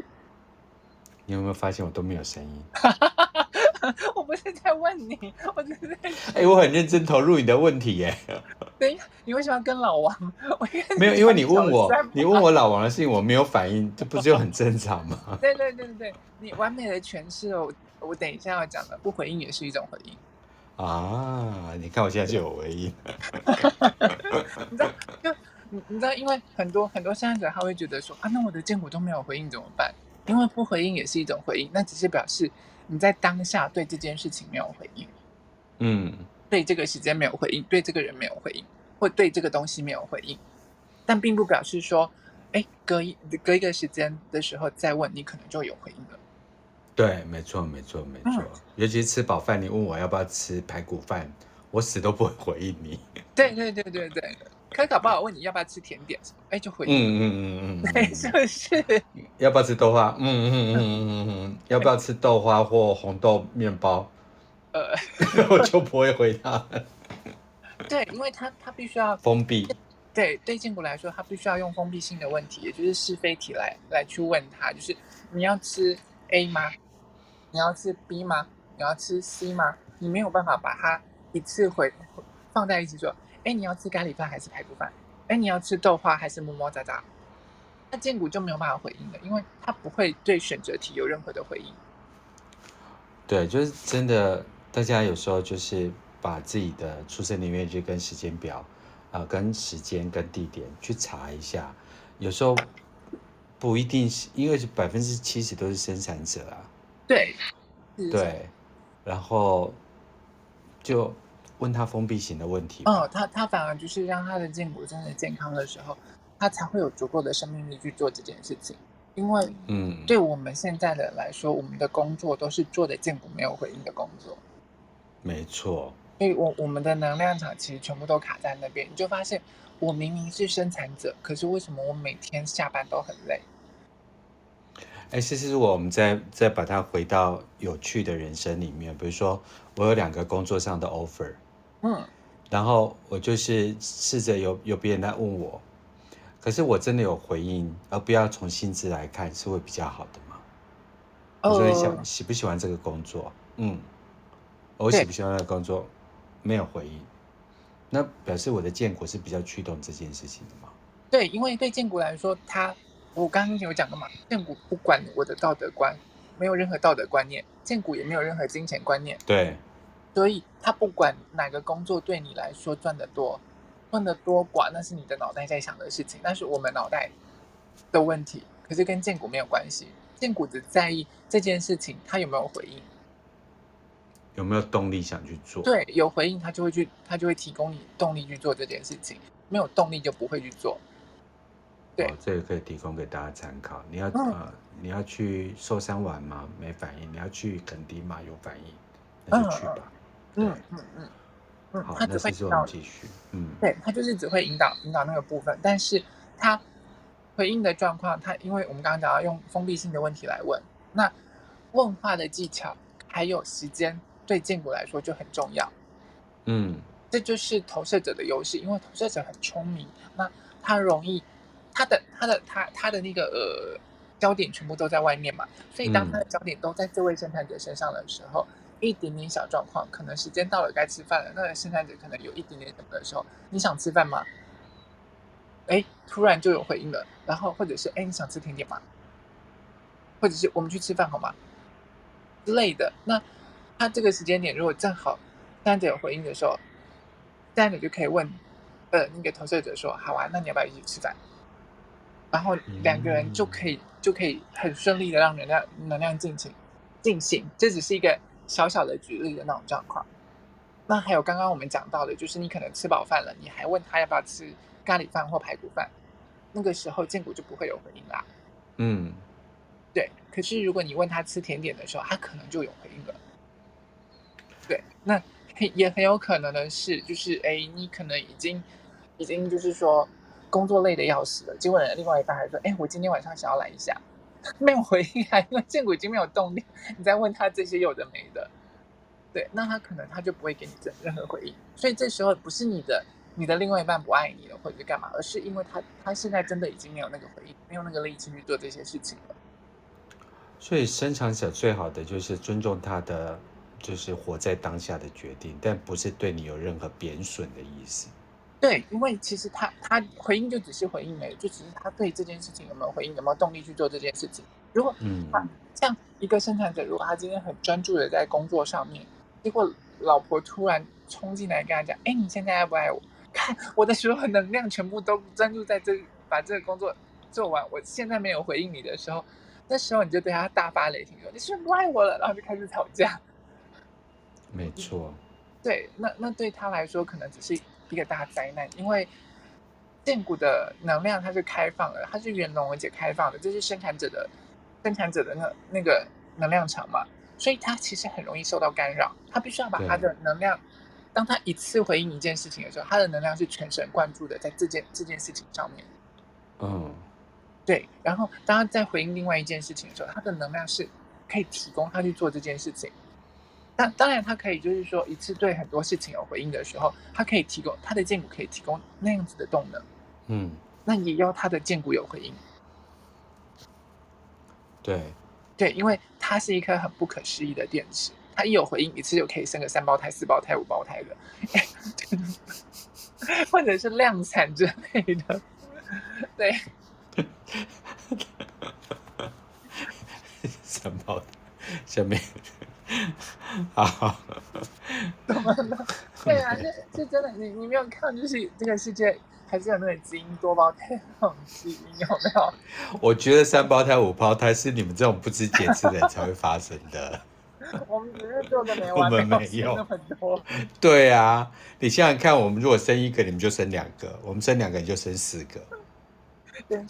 你有没有发现我都没有声音？[laughs] [laughs] 我不是在问你，[laughs] 我只是在……哎、欸，我很认真投入你的问题耶。[laughs] 等一下，你为什么要跟老王？我没有，因为你问我，你问我老王的事情，我没有反应，这不就很正常吗？对对对对对，你完美的诠释了我。我等一下要讲的，不回应也是一种回应啊！你看我现在就有回应。你知道，就你你知道，因为很多很多现在者他会觉得说啊，那我的荐骨都没有回应怎么办？因为不回应也是一种回应，那只是表示。你在当下对这件事情没有回应，嗯，对这个时间没有回应，对这个人没有回应，或对这个东西没有回应，但并不表示说，哎，隔一隔一个时间的时候再问你，可能就有回应了。对，没错，没错，没错。嗯、尤其吃饱饭，你问我要不要吃排骨饭，我死都不会回应你。对对对对对。可搞不好问你要不要吃甜点什么？哎，就回应。嗯嗯嗯嗯，对，[laughs] 是不是？[laughs] 要不要吃豆花？嗯嗯嗯嗯嗯嗯，要不要吃豆花或红豆面包？呃，[laughs] 我就不会回答。对，因为他他必须要封闭。对对，建国来说，他必须要用封闭性的问题，也就是是非题来来去问他，就是你要吃 A 吗？你要吃 B 吗？你要吃 C 吗？你没有办法把它一次回放在一起说。哎，你要吃咖喱饭还是排骨饭？哎，你要吃豆花还是摸摸杂杂？那建谷就没有办法回应了，因为他不会对选择题有任何的回应。对，就是真的，大家有时候就是把自己的出生年月日跟时间表啊、呃，跟时间跟地点去查一下，有时候不一定是，因为百分之七十都是生产者啊。对，对，然后就。问他封闭型的问题。哦，他他反而就是让他的筋骨真的健康的时候，他才会有足够的生命力去做这件事情。因为，嗯，对我们现在的人来说，我们的工作都是做的筋骨没有回应的工作。没错。所以我我们的能量场其实全部都卡在那边，你就发现我明明是生产者，可是为什么我每天下班都很累？哎，其实我们再再把它回到有趣的人生里面，比如说我有两个工作上的 offer，嗯，然后我就是试着有有别人来问我，可是我真的有回应，而不要从薪资来看，是会比较好的吗？哦，所以想喜不喜欢这个工作？嗯，我喜不喜欢那个工作？没有回应，那表示我的建国是比较驱动这件事情的吗？对，因为对建国来说，他。我刚刚有讲过嘛，建国不管我的道德观，没有任何道德观念，建国也没有任何金钱观念。对，所以他不管哪个工作对你来说赚得多，赚得多寡，那是你的脑袋在想的事情，那是我们脑袋的问题，可是跟建股没有关系。建股只在意这件事情他有没有回应，有没有动力想去做。对，有回应他就会去，他就会提供你动力去做这件事情，没有动力就不会去做。对、哦，这个可以提供给大家参考。你要、嗯、呃，你要去寿山玩吗？没反应。你要去垦丁吗？有反应，那就去吧。嗯嗯嗯嗯。好，他只会引导继续。嗯，对，他就是只会引导引导那个部分，但是他回应的状况，他因为我们刚刚讲到用封闭性的问题来问，那问话的技巧还有时间对建国来说就很重要。嗯，这就是投射者的优势，因为投射者很聪明，那他容易。他的他的他他的那个呃焦点全部都在外面嘛，所以当他的焦点都在这位侦探者身上的时候，嗯、一点点小状况，可能时间到了该吃饭了，那个生产者可能有一点点什么的时候，你想吃饭吗？哎，突然就有回应了，然后或者是哎你想吃甜点吗？或者是我们去吃饭好吗？之类的。那他这个时间点如果正好生产者有回应的时候，生产者就可以问呃那个投射者说，好啊，那你要不要一起吃饭？然后两个人就可以、就可以很顺利的让能量能量进行进行，这只是一个小小的举例的那种状况。那还有刚刚我们讲到的，就是你可能吃饱饭了，你还问他要不要吃咖喱饭或排骨饭，那个时候荐骨就不会有回应啦。嗯，对。可是如果你问他吃甜点的时候，他可能就有回应了。对，那也很有可能的是，就是哎，你可能已经已经就是说。工作累的要死了，结果另外一半还说：“哎，我今天晚上想要来一下。” [laughs] 没有回应啊，因为荐骨已经没有动力。你再问他这些有的没的，对，那他可能他就不会给你任何回应。所以这时候不是你的你的另外一半不爱你了，或者是干嘛，而是因为他他现在真的已经没有那个回应，没有那个力气去做这些事情了。所以生产者最好的就是尊重他的，就是活在当下的决定，但不是对你有任何贬损的意思。对，因为其实他他回应就只是回应没，就只是他对这件事情有没有回应，有没有动力去做这件事情。如果他像一个生产者，如果他今天很专注的在工作上面，结果老婆突然冲进来跟他讲：“哎，你现在爱不爱我？看我的所有能量全部都专注在这，把这个工作做完，我现在没有回应你的时候，那时候你就对他大发雷霆说：你是不是不爱我了？然后就开始吵架。没错，对，那那对他来说可能只是。一个大灾难，因为荐骨的能量它是开放的，它是圆融而且开放的，这是生产者的生产者的那那个能量场嘛，所以它其实很容易受到干扰。它必须要把它的能量，当他一次回应一件事情的时候，它的能量是全神贯注的在这件这件事情上面。嗯，对。然后当他在回应另外一件事情的时候，他的能量是可以提供他去做这件事情。那当然，他可以就是说一次对很多事情有回应的时候，他可以提供他的荐骨可以提供那样子的动能，嗯，那也要他的荐骨有回应。对，对，因为它是一颗很不可思议的电池，它一有回应，一次就可以生个三胞胎、四胞胎、五胞胎的，或者是量产之类的，对，三胞胎下面。[laughs] 好，怎么了？对啊，是是真的。你你没有看，就是这个世界还是有那个基因多胞胎那种基因，有没有？我觉得三胞胎、五胞胎是你们这种不知节制的人才会发生的。我们只是做的没完没了，没有很多。对啊，你想想看，我们如果生一个，你们就生两个；我们生两个，你就生四个。对，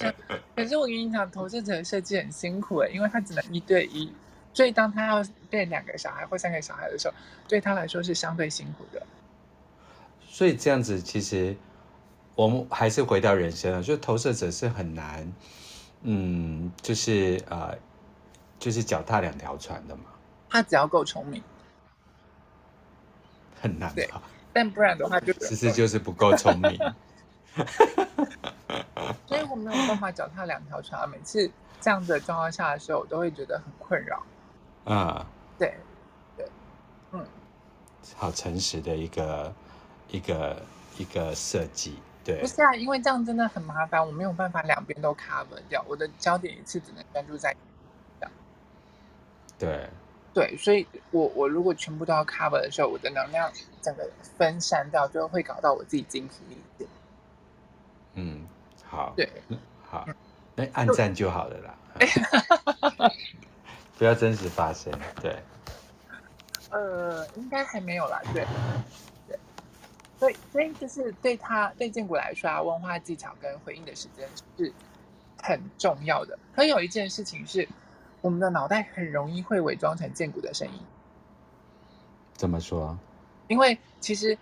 可是我跟你讲，投射者的设计很辛苦诶，因为他只能一对一。所以，当他要带两个小孩或三个小孩的时候，对他来说是相对辛苦的。所以这样子，其实我们还是回到人生啊，就投射者是很难，嗯，就是呃，就是脚踏两条船的嘛。他只要够聪明，很难吧？但不然的话就，就其实就是不够聪明。[laughs] 所以我没有办法脚踏两条船。每次这样子的状况下的时候，我都会觉得很困扰。啊、嗯，对，对，嗯，好诚实的一个一个一个设计。对，不是啊，因为这样真的很麻烦，我没有办法两边都 cover 掉，我的焦点一次只能专注在。对。对，所以我我如果全部都要 cover 的时候，我的能量整个分散掉，就会搞到我自己精疲力尽。嗯，好，对，好，那按赞就好了啦，[laughs] 不要真实发生。对，呃，应该还没有啦，对，对，所以所以就是对他对荐骨来说啊，问话技巧跟回应的时间是很重要的。可有一件事情是。我们的脑袋很容易会伪装成荐骨的声音，怎么说？因为其实，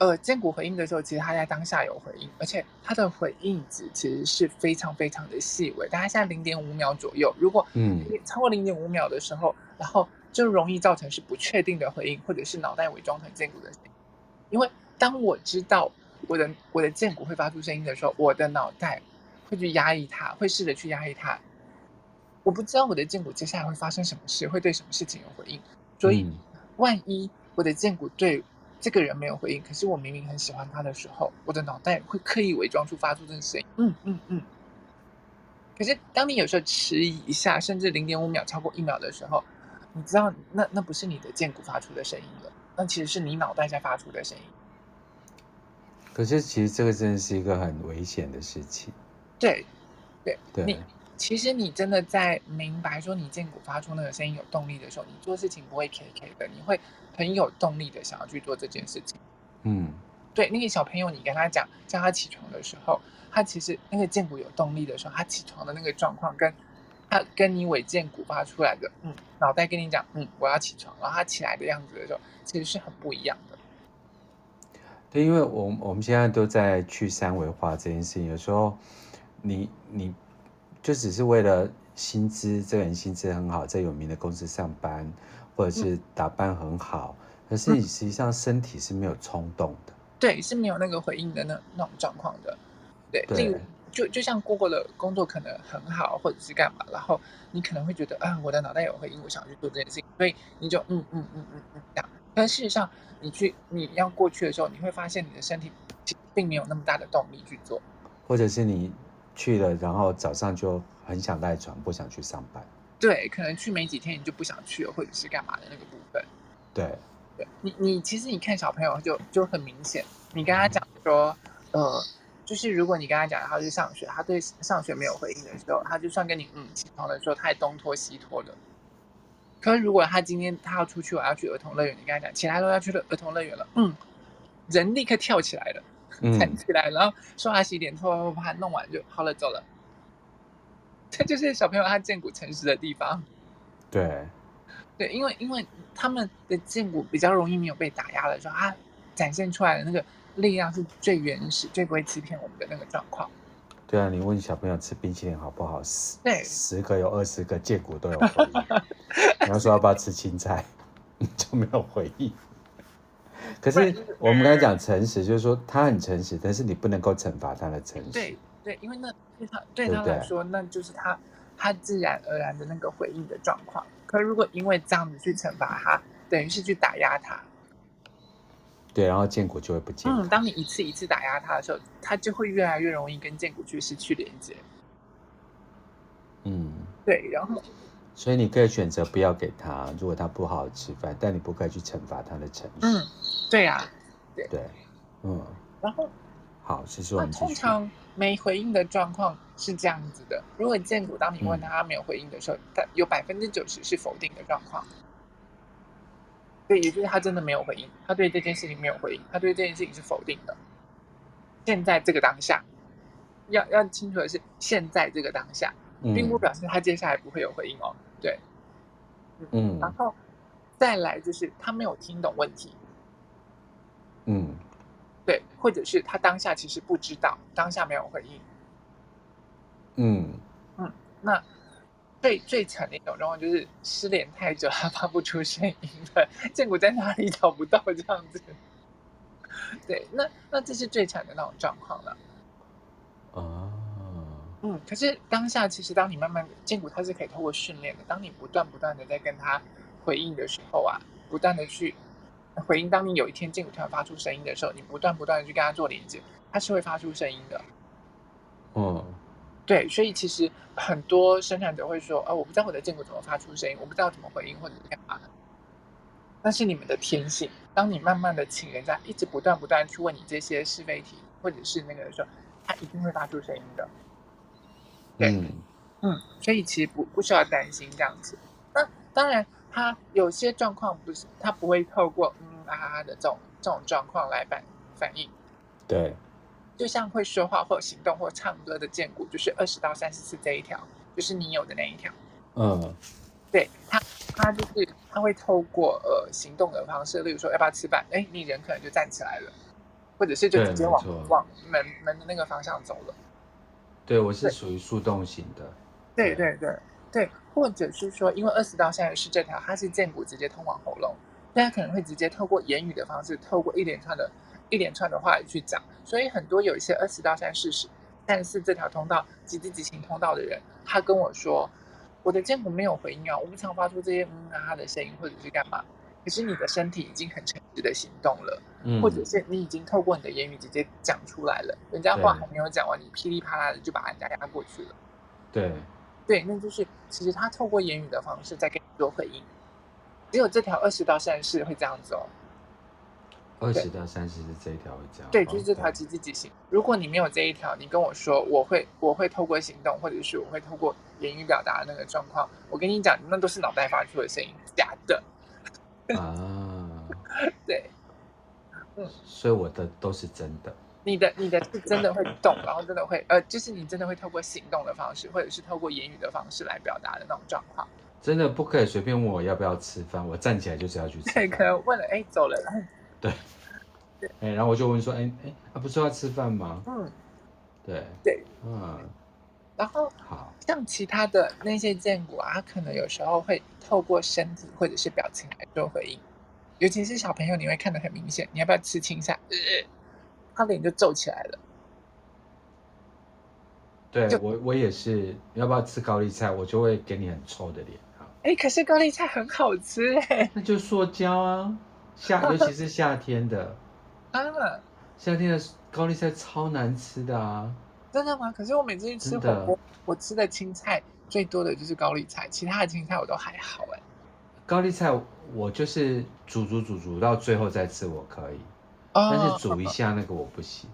呃，荐骨回应的时候，其实他在当下有回应，而且他的回应值其实是非常非常的细微，大概现在零点五秒左右。如果嗯超过零点五秒的时候，然后就容易造成是不确定的回应，或者是脑袋伪装成荐骨的声音。因为当我知道我的我的荐骨会发出声音的时候，我的脑袋会去压抑它，会试着去压抑它。我不知道我的荐骨接下来会发生什么事，会对什么事情有回应，所以万一我的荐骨对这个人没有回应，可是我明明很喜欢他的时候，我的脑袋会刻意伪装出发出这个声音，嗯嗯嗯。可是当你有时候迟疑一下，甚至零点五秒超过一秒的时候，你知道那那不是你的剑骨发出的声音了，那其实是你脑袋在发出的声音。可是其实这个真的是一个很危险的事情。对，对，对。你其实你真的在明白说你荐骨发出那个声音有动力的时候，你做事情不会 K K 的，你会很有动力的想要去做这件事情。嗯，对，那个小朋友，你跟他讲叫他起床的时候，他其实那个荐骨有动力的时候，他起床的那个状况跟他跟你伪荐骨发出来的，嗯，脑袋跟你讲，嗯，我要起床，然后他起来的样子的时候，其实是很不一样的。对，因为我我们现在都在去三维化这件事情，有时候你你。就只是为了薪资，这个人薪资很好，在有名的公司上班，或者是打扮很好，嗯、可是你实际上身体是没有冲动的，对，是没有那个回应的那那种状况的，对，对。就就像 Google 的工作可能很好，或者是干嘛，然后你可能会觉得啊，我的脑袋有回应，我想去做这件事情，所以你就嗯嗯嗯嗯嗯这样，但事实上你去你要过去的时候，你会发现你的身体并没有那么大的动力去做，或者是你。去了，然后早上就很想赖床，不想去上班。对，可能去没几天你就不想去了，或者是干嘛的那个部分。对，对你，你其实你看小朋友就就很明显，你跟他讲说，嗯、呃，就是如果你跟他讲他去上学，他对上学没有回应的时候，他就算跟你嗯起床的时候，他也东拖西拖的。可是如果他今天他要出去，我要去儿童乐园，你跟他讲其他都要去了儿童乐园了，嗯，人立刻跳起来了。[laughs] 站起来，然后刷牙洗脸，拖拖把它弄完就好了，走了。[laughs] 这就是小朋友他见骨诚实的地方。对，对，因为因为他们的荐骨比较容易没有被打压的时候，他展现出来的那个力量是最原始、最不会欺骗我们的那个状况。对啊，你问小朋友吃冰淇淋好不好？十对十个有二十个见骨都有回应。[laughs] 你要说要不要吃青菜，你就没有回应。可是我们刚才讲诚实，就是说他很诚实，但是你不能够惩罚他的诚实。对对，因为那对他对他来说，那就是他他自然而然的那个回应的状况。可是如果因为这样子去惩罚他，等于是去打压他。对，然后建国就会不见。嗯，当你一次一次打压他的时候，他就会越来越容易跟建国去失去连接。嗯，对，然后。所以你可以选择不要给他，如果他不好好吃饭，但你不可以去惩罚他的诚实。嗯，对呀、啊，对对，嗯。然后，好，其实我们通常没回应的状况是这样子的：如果荐骨当你问他，他没有回应的时候，他、嗯、有百分之九十是否定的状况。对，也就是他真的没有回应，他对这件事情没有回应，他对这件事情是否定的。现在这个当下，要要清楚的是，现在这个当下，并不表示他接下来不会有回应哦。对，嗯，然后再来就是他没有听懂问题，嗯，对，或者是他当下其实不知道，当下没有回应，嗯。嗯，那最最惨的一种状况就是失联太久，他发不出声音的，荐骨在哪里找不到这样子。对，那那这是最惨的那种状况了。哦，嗯，可是当下其实当你慢慢荐骨它是可以透过训练的，当你不断不断的在跟他回应的时候啊，不断的去回应，当你有一天荐骨突然发出声音的时候，你不断不断的去跟他做连接，它是会发出声音的。哦，对，所以其实很多生产者会说，哦，我不知道我的荐骨怎么发出声音，我不知道怎么回应或者是干嘛。那是你们的天性。当你慢慢的请人家一直不断不断去问你这些是非题，或者是那个的时候。他一定会发出声音的，对，嗯，嗯，所以其实不不需要担心这样子。那当然，他有些状况不是他不会透过嗯啊啊的这种这种状况来反反应，对，就像会说话或行动或唱歌的荐骨，就是二十到三十四这一条，就是你有的那一条，嗯，对他他就是他会透过呃行动的方式，例如说要不要吃饭，哎，你人可能就站起来了。或者是就直接往往门门的那个方向走了。对，我是属于速动型的。对对对对，或者是说，因为二十到三十是这条，它是剑骨直接通往喉咙，大家可能会直接透过言语的方式，透过一连串的一连串的话语去讲。所以很多有一些二十道三十四三十四这条通道，几字几行通道的人，他跟我说，我的剑骨没有回应啊，我不常发出这些嗯啊的声音，或者是干嘛。可是你的身体已经很诚实的行动了，嗯，或者是你已经透过你的言语直接讲出来了，人家话还没有讲完，你噼里啪啦的就把人家压过去了。对，对，那就是其实他透过言语的方式在跟你做回应，只有这条二十到三十会这样子哦。二十到三十是这一条会这样。对，就是这条几字几行。如果你没有这一条，你跟我说我会我会透过行动，或者是我会透过言语表达的那个状况，我跟你讲，那都是脑袋发出的声音，假的。啊，[laughs] 对，嗯，所以我的都是真的。你的你的是真的会动，然后真的会呃，就是你真的会透过行动的方式，或者是透过言语的方式来表达的那种状况。真的不可以随便问我要不要吃饭，我站起来就是要去吃。[laughs] 对，可能问了，哎，走了，然后 [laughs] 对，对，哎，然后我就问说，哎哎，啊，不是要吃饭吗？嗯，对对，嗯。然后，好像其他的那些荐骨啊，可能有时候会透过身体或者是表情来做回应，尤其是小朋友，你会看得很明显。你要不要吃青菜？呃，他脸就皱起来了。对我，我也是。要不要吃高丽菜？我就会给你很臭的脸。哎，可是高丽菜很好吃哎。那就 [laughs] 塑胶啊，夏尤其是夏天的 [laughs] 啊，夏天的高丽菜超难吃的啊。真的吗？可是我每次去吃火锅，我吃的青菜最多的就是高丽菜，其他的青菜我都还好哎。高丽菜我就是煮煮煮煮到最后再吃我可以，哦、但是煮一下那个我不行。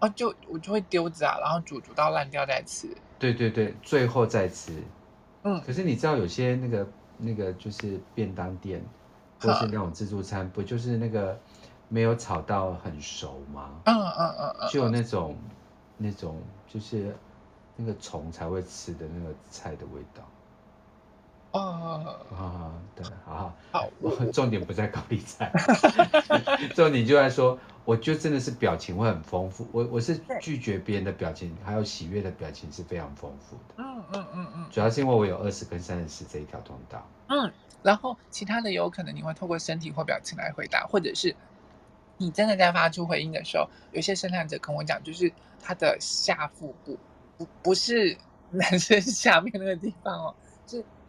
哦，就我就会丢着啊，然后煮煮到烂掉再吃。对对对，最后再吃。嗯。可是你知道有些那个那个就是便当店，或是那种自助餐，不就是那个没有炒到很熟吗？嗯嗯嗯嗯。就有那种。那种就是那个虫才会吃的那个菜的味道。哦，啊，对，好好，我重点不在高丽菜，[laughs] 重点就在说，我就真的是表情会很丰富。我我是拒绝别人的表情，还有喜悦的表情是非常丰富的。嗯嗯嗯嗯，主要是因为我有二十跟三十四这一条通道。嗯，然后其他的有可能你会透过身体或表情来回答，或者是。你真的在发出回应的时候，有些生产者跟我讲，就是他的下腹部，不不是 [laughs] 男生下面那个地方哦，是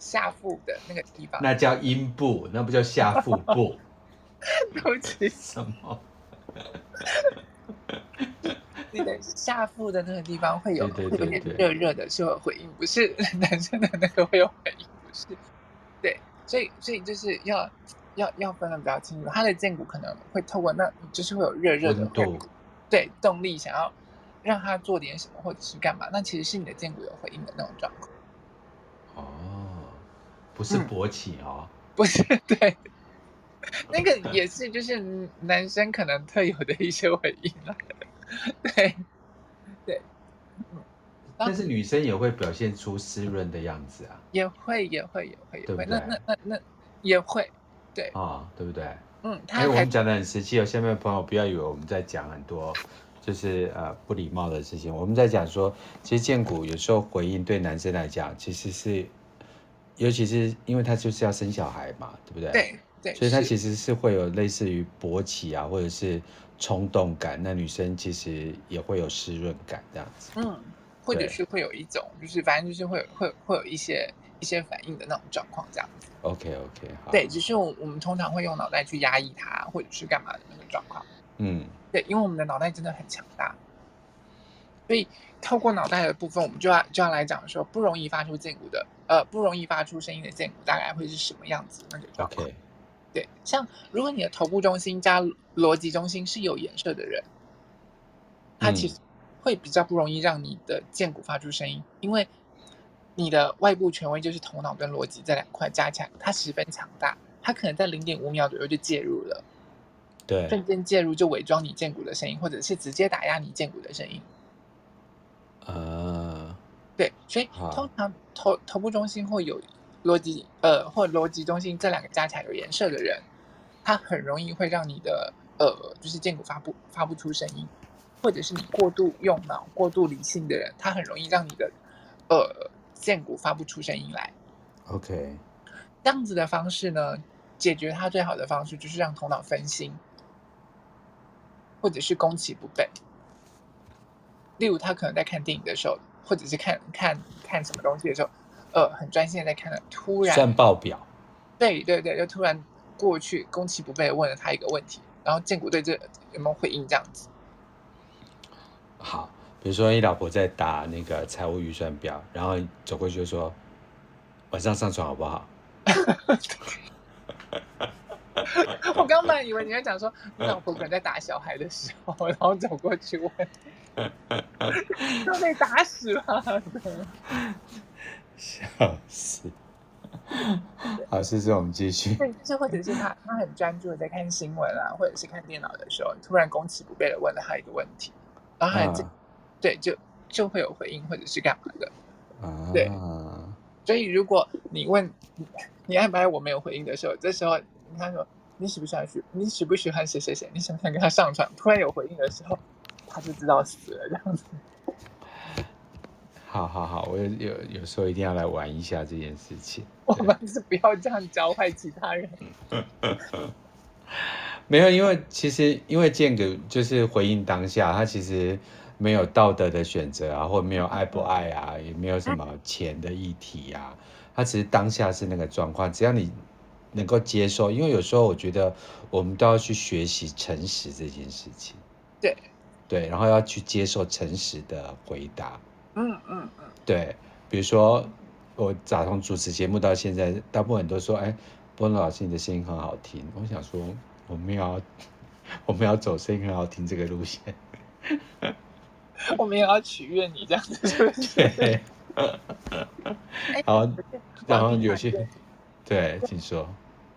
下腹的那个地方。那叫阴部，那不叫下腹部。[laughs] 对不起，什么？你的下腹的那个地方会有会有点热热的，是会有回应，不是 [laughs] 男生的那个会有回应，不是。对，所以所以就是要。要要分的比较清楚，他的剑骨可能会透过那，就是会有热热的动力，对动力想要让他做点什么或者是干嘛，那其实是你的剑骨有回应的那种状况。哦，不是勃起哦，嗯、不是对，[laughs] 那个也是就是男生可能特有的一些回应了，[laughs] 对。对，但是女生也会表现出湿润的样子啊，也会也会也会也会，对对？那那那那也会。对。啊、哦，对不对？嗯，哎，我们讲的很实际哦。下面的朋友不要以为我们在讲很多，就是呃不礼貌的事情。我们在讲说，其实荐骨有时候回应对男生来讲，其实是尤其是因为他就是要生小孩嘛，对不对？对对，所以他其实是会有类似于勃起啊，或者是冲动感。那女生其实也会有湿润感这样子。嗯，或者是会有一种，就是反正就是会会会有一些一些反应的那种状况这样子。OK OK，好。对，只是我我们通常会用脑袋去压抑它，或者是干嘛的那个状况。嗯，对，因为我们的脑袋真的很强大。所以透过脑袋的部分，我们就要就要来讲说，不容易发出剑骨的，呃，不容易发出声音的剑骨大概会是什么样子那个状况。Okay. 对，像如果你的头部中心加逻辑中心是有颜色的人，他其实会比较不容易让你的剑骨发出声音，嗯、因为你的外部权威就是头脑跟逻辑这两块加起来，它十分强大，它可能在零点五秒左右就介入了，对，瞬间介入就伪装你剑骨的声音，或者是直接打压你剑骨的声音。啊，对，所以通常头头部中心会有逻辑，呃，或逻辑中心这两个加起来有颜色的人，他很容易会让你的呃，就是剑骨发不发不出声音，或者是你过度用脑、过度理性的人，他很容易让你的呃剑骨发不出声音来。OK，这样子的方式呢，解决它最好的方式就是让头脑分心，或者是攻其不备。例如，他可能在看电影的时候，或者是看看看什么东西的时候，呃，很专心的在看了，突然算报表，对对对，就突然过去攻其不备问了他一个问题，然后建国对这有没有回应这样子？好，比如说你老婆在打那个财务预算表，然后走过去就说：“晚上上床好不好？” [laughs] 我刚本来以为你会讲说，你老婆可能在打小孩的时候，然后走过去问。[laughs] 都被打死了，[laughs] 笑死！好，谢谢我们继续。对，就是或者是他，他很专注的在看新闻啊，或者是看电脑的时候，突然攻其不备的问了他一个问题，然后他就、啊、对，就就会有回应，或者是干嘛的。啊，对。所以如果你问你爱不爱我没有回应的时候，这时候他说你喜不喜欢去？你喜不喜欢谁谁谁？你想不想跟他上床？突然有回应的时候。他就知道死了这样子。好好好，我有有有时候一定要来玩一下这件事情。我们是不要这样教坏其他人。[laughs] 没有，因为其实因为间隔就是回应当下，他其实没有道德的选择啊，或没有爱不爱啊，也没有什么钱的议题啊。他只是当下是那个状况，只要你能够接受，因为有时候我觉得我们都要去学习诚实这件事情。对。对，然后要去接受诚实的回答。嗯嗯嗯。对，比如说我打从主持节目到现在，大部分人都说：“哎，波诺老师，你的声音很好听。”我想说，我们要我们要走声音很好听这个路线。[laughs] 我们也要取悦你这样子，是不是？[laughs] 对。好，然后有些对，请说。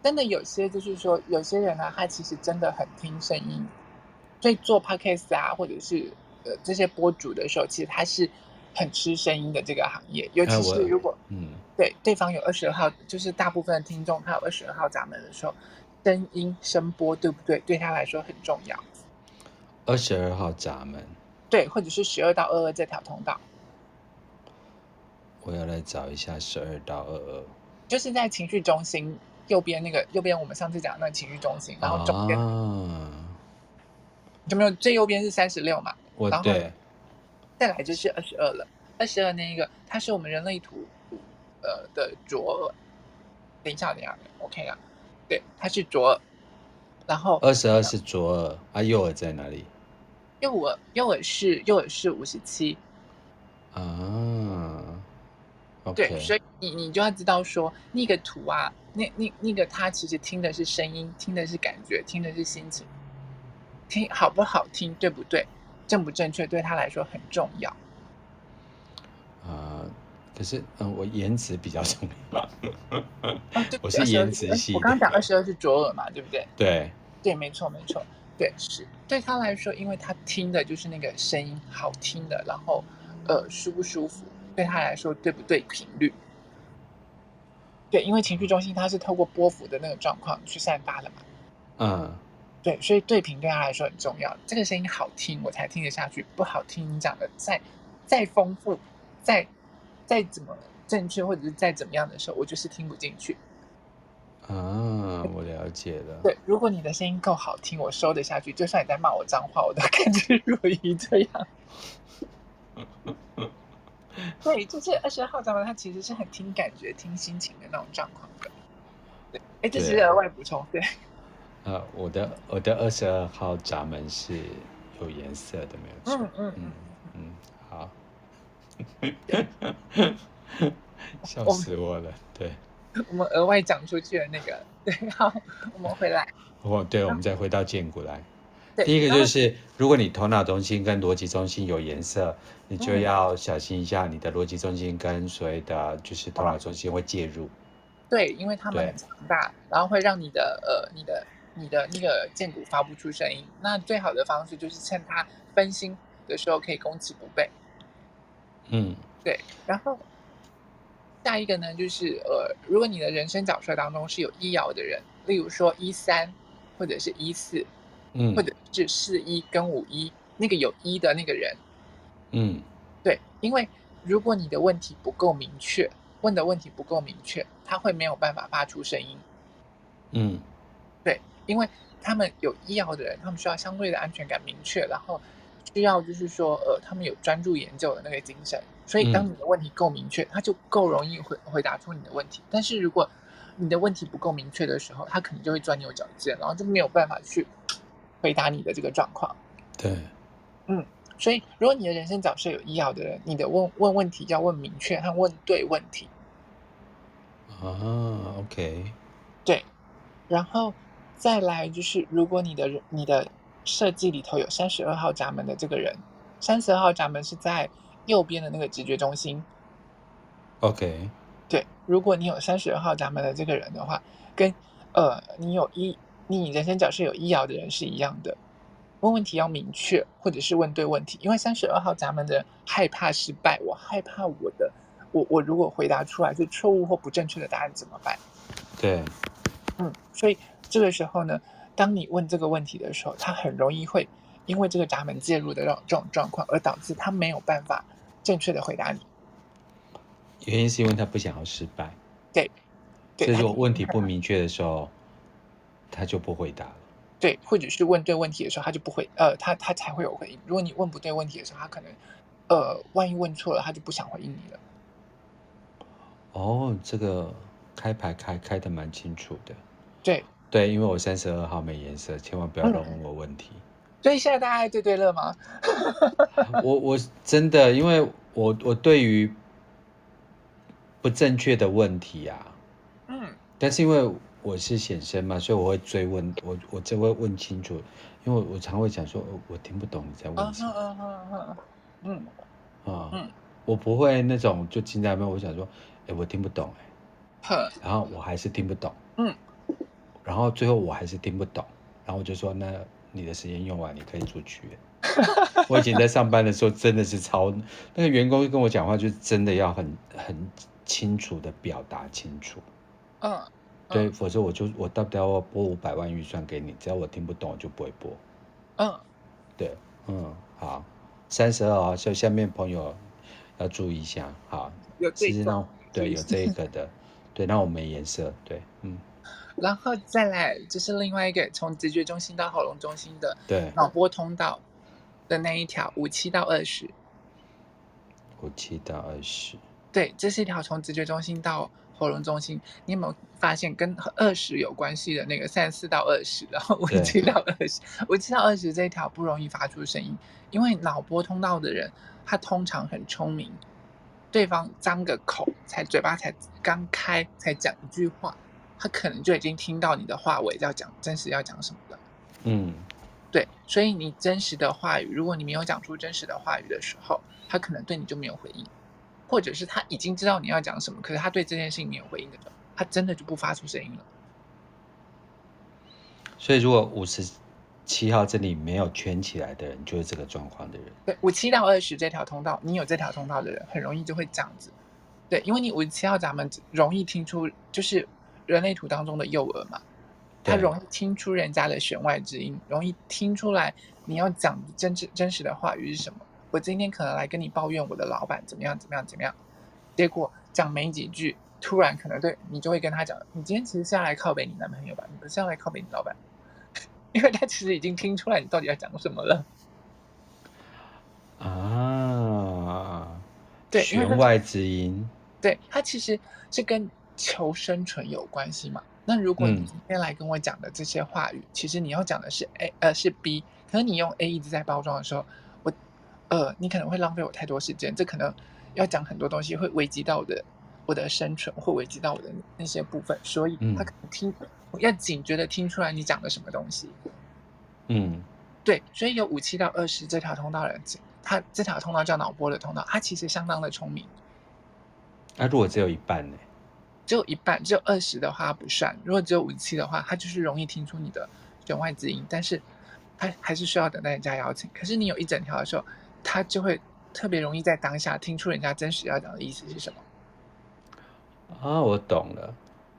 真的有些就是说，有些人啊，他其实真的很听声音。所以做 podcast 啊，或者是呃这些播主的时候，其实他是很吃声音的这个行业，尤其是如果嗯对对方有二十二号，就是大部分的听众他有二十二号闸门的时候，声音声波对不对？对他来说很重要。二十二号闸门，对，或者是十二到二二这条通道。我要来找一下十二到二二，就是在情绪中心右边那个右边，我们上次讲的那个情绪中心，然后中间。啊有没有最右边是三十六嘛？我然后再来就是二十二了。二十二那一个，它是我们人类图呃的左耳。等一下，等一下，OK 啊？对，它是左耳。然后二十二是左耳啊，右耳在哪里？右耳，右耳是右耳是五十七。啊，okay. 对，所以你你就要知道说那个图啊，那那那个他其实听的是声音，听的是感觉，听的是心情。听好不好听，对不对？正不正确，对他来说很重要。啊、呃，可是嗯，我颜值比较重要。啊、我是颜值系。我刚刚讲二十二是左耳嘛，对不对？对对，没错没错，对是对他来说，因为他听的就是那个声音好听的，然后呃舒不舒服，对他来说对不对频率？对，因为情绪中心它是透过波幅的那个状况去散发的嘛。嗯。对，所以对频对他来说很重要。这个声音好听，我才听得下去；不好听，你讲的再再丰富，再再怎么正确或者是再怎么样的时候，我就是听不进去。啊，我了解了。对，如果你的声音够好听，我收得下去，就算你在骂我脏话，我都甘之如饴这样。对，就是二十二号闸门，他其实是很听感觉、听心情的那种状况的。对，哎，这是额外补充。对。呃，我的我的二十二号闸门是有颜色的，没有错。嗯嗯嗯嗯，好。[laughs] 笑死我了，对。我们额外讲出去的那个，对，好，我们回来。哦，对，我们再回到荐骨来。第一个就是，如果你头脑中心跟逻辑中心有颜色，你就要小心一下，你的逻辑中心跟所谓的就是头脑中心会介入。对，因为他们很强大，然后会让你的呃，你的你的那个剑骨发不出声音。那最好的方式就是趁他分心的时候，可以攻其不备。嗯，对，然后。下一个呢，就是呃，如果你的人生角色当中是有一爻的人，例如说一三或者是一四，嗯，或者是四一跟五一，那个有一的那个人，嗯，对，因为如果你的问题不够明确，问的问题不够明确，他会没有办法发出声音，嗯，对，因为他们有医药的人，他们需要相对的安全感明确，然后需要就是说呃，他们有专注研究的那个精神。所以，当你的问题够明确，他就够容易回回答出你的问题。但是，如果你的问题不够明确的时候，他可能就会钻牛角尖，然后就没有办法去回答你的这个状况。对，嗯，所以，如果你的人生角色有医药的人，你的问问问题要问明确和问对问题。啊，OK，对，然后再来就是，如果你的你的设计里头有三十二号闸门的这个人，三十二号闸门是在。右边的那个直觉中心，OK，对，如果你有三十二号闸门的这个人的话，跟呃你有一你人生角色有一爻的人是一样的，问问题要明确，或者是问对问题，因为三十二号闸门的人害怕失败，我害怕我的我我如果回答出来是错误或不正确的答案怎么办？对，嗯，所以这个时候呢，当你问这个问题的时候，他很容易会因为这个闸门介入的这种这种状况，而导致他没有办法。正确的回答你，原因是因为他不想要失败。对，所以如果问题不明确的时候，他就不回答了。对，或者是问对问题的时候，他就不会，呃，他他才会有回应。如果你问不对问题的时候，他可能，呃，万一问错了，他就不想回应你了。哦，这个开牌开开的蛮清楚的。对对，因为我三十二号没颜色，千万不要乱问我问题。嗯所以现在大家还对对乐吗？[laughs] 我我真的，因为我我对于不正确的问题啊，嗯，但是因为我是显身嘛，所以我会追问，我我就会问清楚，因为我，我常会讲说，我听不懂你在问什么，嗯嗯嗯嗯。嗯，嗯，我不会那种就进在那边，我想说，哎，我听不懂，哎，然后我还是听不懂，嗯，然后最后我还是听不懂，然后我就说那。你的时间用完，你可以出去。[laughs] 我以前在上班的时候，真的是超那个员工跟我讲话，就真的要很很清楚的表达清楚。嗯，嗯对，否则我就我到底要拨五百万预算给你，只要我听不懂，我就不会拨。嗯，对，嗯，好，三十二号，所以下面朋友要注意一下，好，有这个，对，有这个的，对，那我没颜色，对，嗯。然后再来就是另外一个从直觉中心到喉咙中心的对脑波通道的那一条五七到二十，五七到二十，对，这是一条从直觉中心到喉咙中心。你有没有发现跟二十有关系的那个三十四到二十，然后五七到二十，五七到二十这一条不容易发出声音，因为脑波通道的人他通常很聪明，对方张个口才嘴巴才刚开才讲一句话。他可能就已经听到你的话尾要讲真实要讲什么了，嗯，对，所以你真实的话语，如果你没有讲出真实的话语的时候，他可能对你就没有回应，或者是他已经知道你要讲什么，可是他对这件事情没有回应的时候，他真的就不发出声音了。所以，如果五十七号这里没有圈起来的人，就是这个状况的人。对，五七到二十这条通道，你有这条通道的人，很容易就会这样子。对，因为你五十七号闸门容易听出就是。人类图当中的幼儿嘛，他容易听出人家的弦外之音，容易听出来你要讲真真真实的话语是什么。我今天可能来跟你抱怨我的老板怎么样怎么样怎么样，结果讲没几句，突然可能对你就会跟他讲，你今天其实是要来靠北你男朋友吧？你不是要来靠北你老板？[laughs] 因为他其实已经听出来你到底要讲什么了。啊，对，弦外之音。对，他其实是跟求生存有关系嘛。那如果你今天来跟我讲的这些话语，嗯、其实你要讲的是 A，呃，是 B，可是你用 A 一直在包装的时候，我，呃，你可能会浪费我太多时间，这可能要讲很多东西，会危及到我的我的生存，会危及到我的那些部分，所以他可能听，嗯、要警觉的听出来你讲的什么东西。嗯，对，所以有五七到二十这条通道的人，他这条通道叫脑波的通道，他其实相当的聪明。那、啊、如果只有一半呢？只有一半，只有二十的话不算。如果只有五七的话，他就是容易听出你的弦外之音，但是他还是需要等待人家邀请。可是你有一整条的时候，他就会特别容易在当下听出人家真实要讲的意思是什么。啊，我懂了。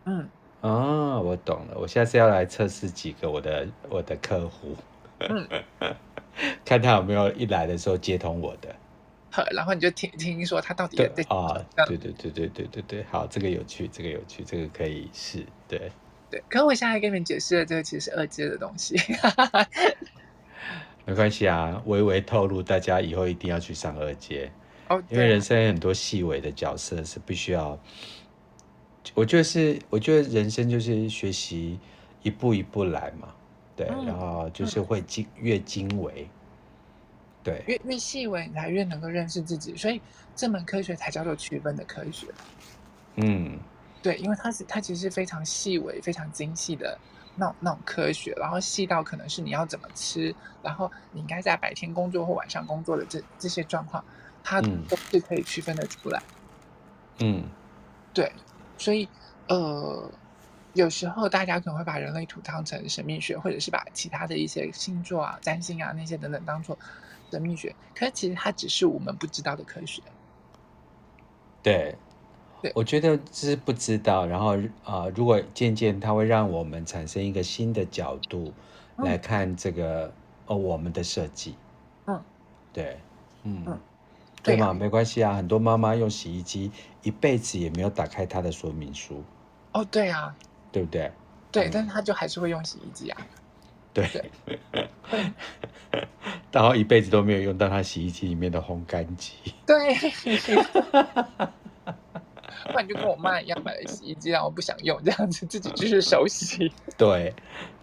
嗯，啊，我懂了。我下次要来测试几个我的我的客户，嗯，[laughs] 看他有没有一来的时候接通我的。然后你就听听说他到底啊，对对对对对对对，好，这个有趣，这个有趣，这个可以试，对对。可是我现在跟你们解释的这个其实是二阶的东西，[laughs] 没关系啊，微微透露，大家以后一定要去上二阶哦，因为人生有很多细微的角色是必须要，我觉得是，我觉得人生就是学习一步一步来嘛，对，嗯、然后就是会精越精微。对，越越细微，你才越能够认识自己，所以这门科学才叫做区分的科学。嗯，对，因为它是它其实是非常细微、非常精细的那种那种科学，然后细到可能是你要怎么吃，然后你应该在白天工作或晚上工作的这这些状况，它都是可以区分的出来。嗯，对，所以呃，有时候大家可能会把人类图当成神秘学，或者是把其他的一些星座啊、占星啊那些等等当做。神秘学，可是其实它只是我们不知道的科学。对，对，我觉得是不知道，然后啊、呃，如果渐渐它会让我们产生一个新的角度来看这个、嗯、哦，我们的设计。嗯，对，嗯，嗯对吗？没关系啊，很多妈妈用洗衣机一辈子也没有打开它的说明书。哦，对啊，对不对？对，嗯、但是他就还是会用洗衣机啊。对，[laughs] 然后一辈子都没有用到他洗衣机里面的烘干机。对，不然就跟我妈一样，买了洗衣机，然后不想用，这样子自己就是手洗。对，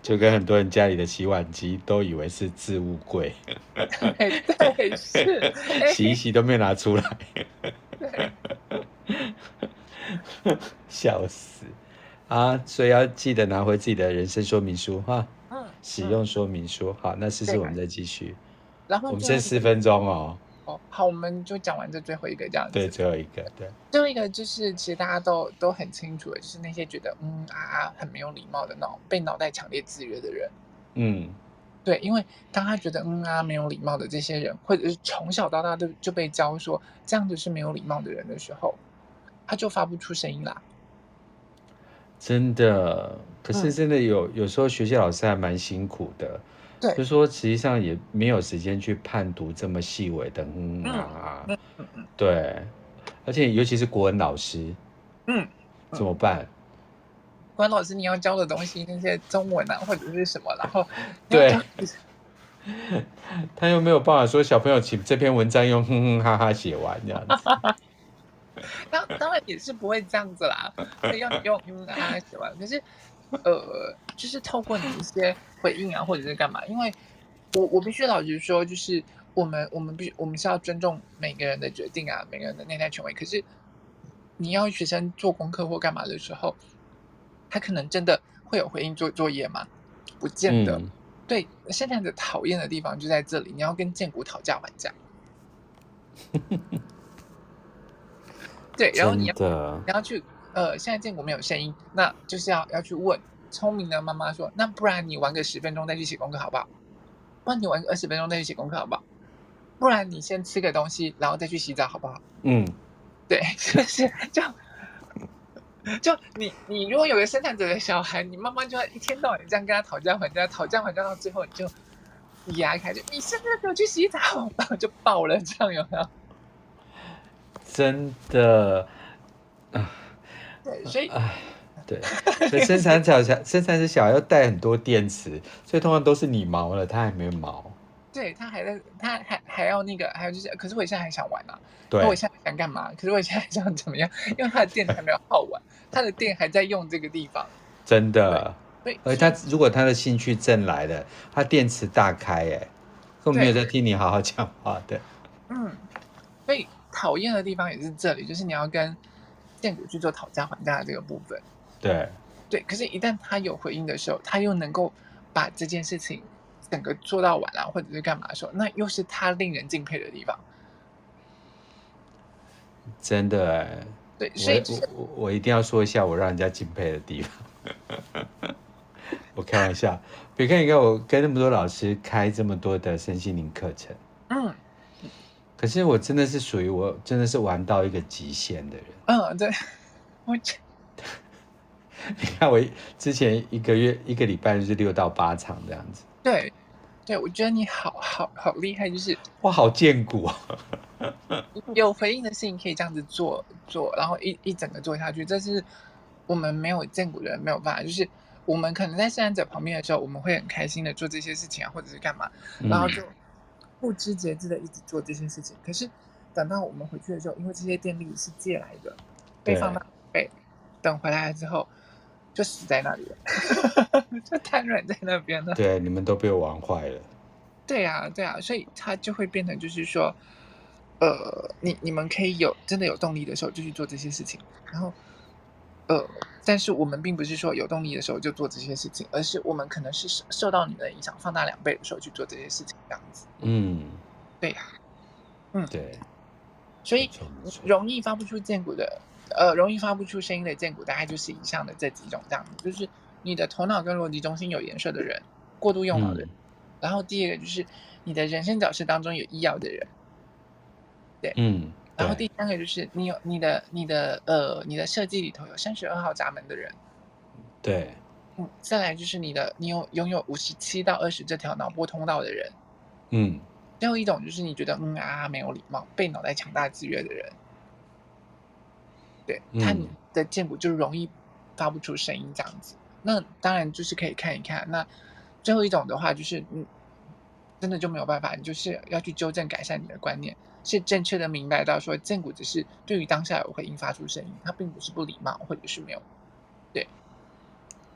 就跟很多人家里的洗碗机都以为是置物柜。对，对，是。[laughs] 洗一洗都没有拿出来。[laughs] 笑死啊！所以要记得拿回自己的人生说明书哈。使用说明书，好，那试试我们再继续。然后我们剩四分钟哦。哦，好，我们就讲完这最后一个这样子。对，最后一个，对。最后一个就是，其实大家都都很清楚的，就是那些觉得嗯啊很没有礼貌的那种被脑袋强烈制约的人。嗯，对，因为当他觉得嗯啊没有礼貌的这些人，或者是从小到大都就被教说这样子是没有礼貌的人的时候，他就发不出声音啦。真的，可是真的有、嗯、有时候学习老师还蛮辛苦的，对，就是说实际上也没有时间去判读这么细微的嗯啊，嗯嗯嗯对，而且尤其是国文老师，嗯，怎么办？国文老师你要教的东西那些中文啊或者是什么，然后 [laughs] 对，[laughs] 他又没有办法说小朋友请这篇文章用哼哼哈哈写完这样子。[laughs] 当当然也是不会这样子啦，所以要你用嗯啊写完。可是，呃，就是透过你一些回应啊，或者是干嘛？因为我我必须老实说，就是我们我们必须我们是要尊重每个人的决定啊，每个人的内在权威。可是你要学生做功课或干嘛的时候，他可能真的会有回应做作业吗？不见得。嗯、对，现在的讨厌的地方就在这里，你要跟荐骨讨价还价。[laughs] 对，然后你要你要去呃，现在建国没有声音，那就是要要去问聪明的妈妈说，那不然你玩个十分钟再去写功课好不好？不然你玩个二十分钟再去写功课好不好？不然你先吃个东西，然后再去洗澡好不好？嗯，对，[laughs] 就是就就你你如果有个生产者的小孩，你妈妈就要一天到晚这样跟他讨价还价，讨价还价到最后你就压开，就你现在给我去洗澡，然后就爆了，这样有没有？真的，啊，对，[laughs] 所以啊，对，所以生产小小生产者小孩要带很多电池，所以通常都是你毛了，他还没毛。对他还在，他还还要那个，还有就是，可是我现在还想玩啊。对，我现在想干嘛？可是我现在想怎么样？因为他的电还没有耗完，他的电还在用这个地方。真的。对。而他如果他的兴趣正来了，他电池大开，哎，根本没有在听你好好讲话的。嗯。所以讨厌的地方也是这里，就是你要跟建股去做讨价还价的这个部分。对。对，可是，一旦他有回应的时候，他又能够把这件事情。整个做到完了，或者是干嘛的时候，那又是他令人敬佩的地方。真的哎，对，所以我我我一定要说一下我让人家敬佩的地方。[laughs] 我开玩笑，别看你看我跟那么多老师开这么多的身心灵课程，嗯，可是我真的是属于我真的是玩到一个极限的人。嗯，对，[laughs] 我。[laughs] 你看我之前一个月一个礼拜就是六到八场这样子。对。对，我觉得你好好好厉害，就是我，好见骨啊！[laughs] 有回应的事情可以这样子做做，然后一一整个做下去，这是我们没有见骨的人没有办法。就是我们可能在生产者旁边的时候，我们会很开心的做这些事情啊，或者是干嘛，然后就不知节制的一直做这些事情。嗯、可是等到我们回去的时候，因为这些电力是借来的，被放到被等回来了之后。就死在那里了，[laughs] 就瘫软在那边了。对，你们都被我玩坏了。对啊，对啊，所以他就会变成，就是说，呃，你你们可以有真的有动力的时候就去做这些事情，然后，呃，但是我们并不是说有动力的时候就做这些事情，而是我们可能是受受到你的影响放大两倍的时候去做这些事情，这样子。嗯，对呀，嗯，对，所以容易发不出剑骨的。呃，容易发不出声音的剑骨，大概就是以上的这几种这样子，就是你的头脑跟逻辑中心有颜色的人，过度用脑的人。嗯、然后第二个就是你的人生角色当中有医药的人，对，嗯。然后第三个就是你有你的你的呃你的设计里头有三十二号闸门的人，对，嗯。再来就是你的你有拥有五十七到二十这条脑波通道的人，嗯。最后一种就是你觉得嗯啊没有礼貌，被脑袋强大制约的人。对，他的剑骨就容易发不出声音这样子。那当然就是可以看一看。那最后一种的话，就是嗯，真的就没有办法，你就是要去纠正改善你的观念，是正确的明白到说建股只是对于当下有回应发出声音，它并不是不礼貌或者是没有。对，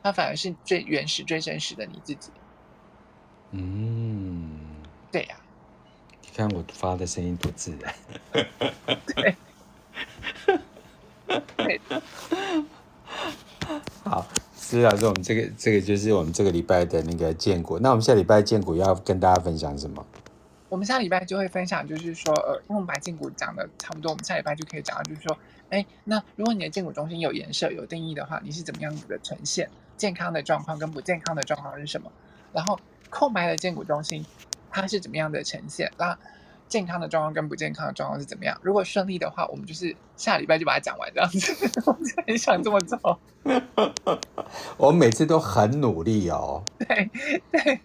它反而是最原始、最真实的你自己。嗯，对呀、啊。你看我发的声音多自然。对。[laughs] 好，施老师，我们这个这个就是我们这个礼拜的那个荐骨。那我们下礼拜荐骨要跟大家分享什么？我们下礼拜就会分享，就是说，呃，因为我们把胫骨讲的差不多，我们下礼拜就可以讲到，就是说，哎，那如果你的胫骨中心有颜色、有定义的话，你是怎么样子的呈现？健康的状况跟不健康的状况是什么？然后空白的荐骨中心，它是怎么样的呈现？那健康的状况跟不健康的状况是怎么样？如果顺利的话，我们就是下礼拜就把它讲完这样子。[laughs] 我很想这么做。[laughs] 我每次都很努力哦。对 [laughs] 对。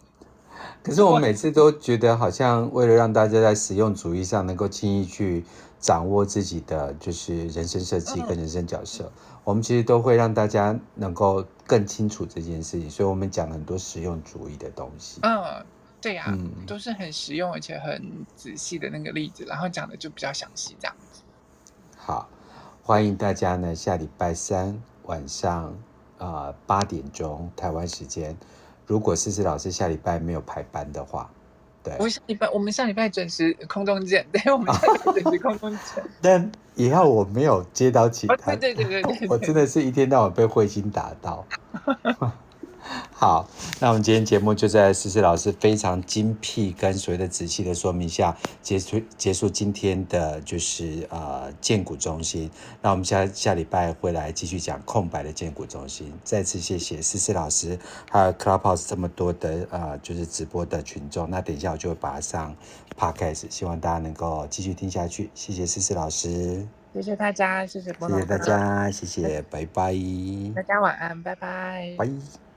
可是我每次都觉得，好像为了让大家在实用主义上能够轻易去掌握自己的就是人生设计跟人生角色，嗯、我们其实都会让大家能够更清楚这件事情。所以我们讲了很多实用主义的东西。嗯。对呀、啊，嗯、都是很实用而且很仔细的那个例子，然后讲的就比较详细这样子。好，欢迎大家呢，下礼拜三晚上啊八点钟台湾时间，如果思思老师下礼拜没有排班的话，对，我下礼拜我们下礼拜准时空中见，[laughs] 对，我们下礼拜准时空中见。[laughs] 但以后我没有接到其他，哦、对，对，对对对对，我真的是一天到晚被彗星打到。[laughs] 好，那我们今天节目就在思思老师非常精辟跟所谓的仔细的说明下结束结束今天的就是呃建股中心。那我们下下礼拜会来继续讲空白的建股中心。再次谢谢思思老师，还有 Clubhouse 这么多的呃就是直播的群众。那等一下我就会把它上 Podcast，希望大家能够继续听下去。谢谢思思老师，谢谢大家，谢谢波诺，谢谢大家，谢谢，拜拜，大家晚安，拜拜，拜。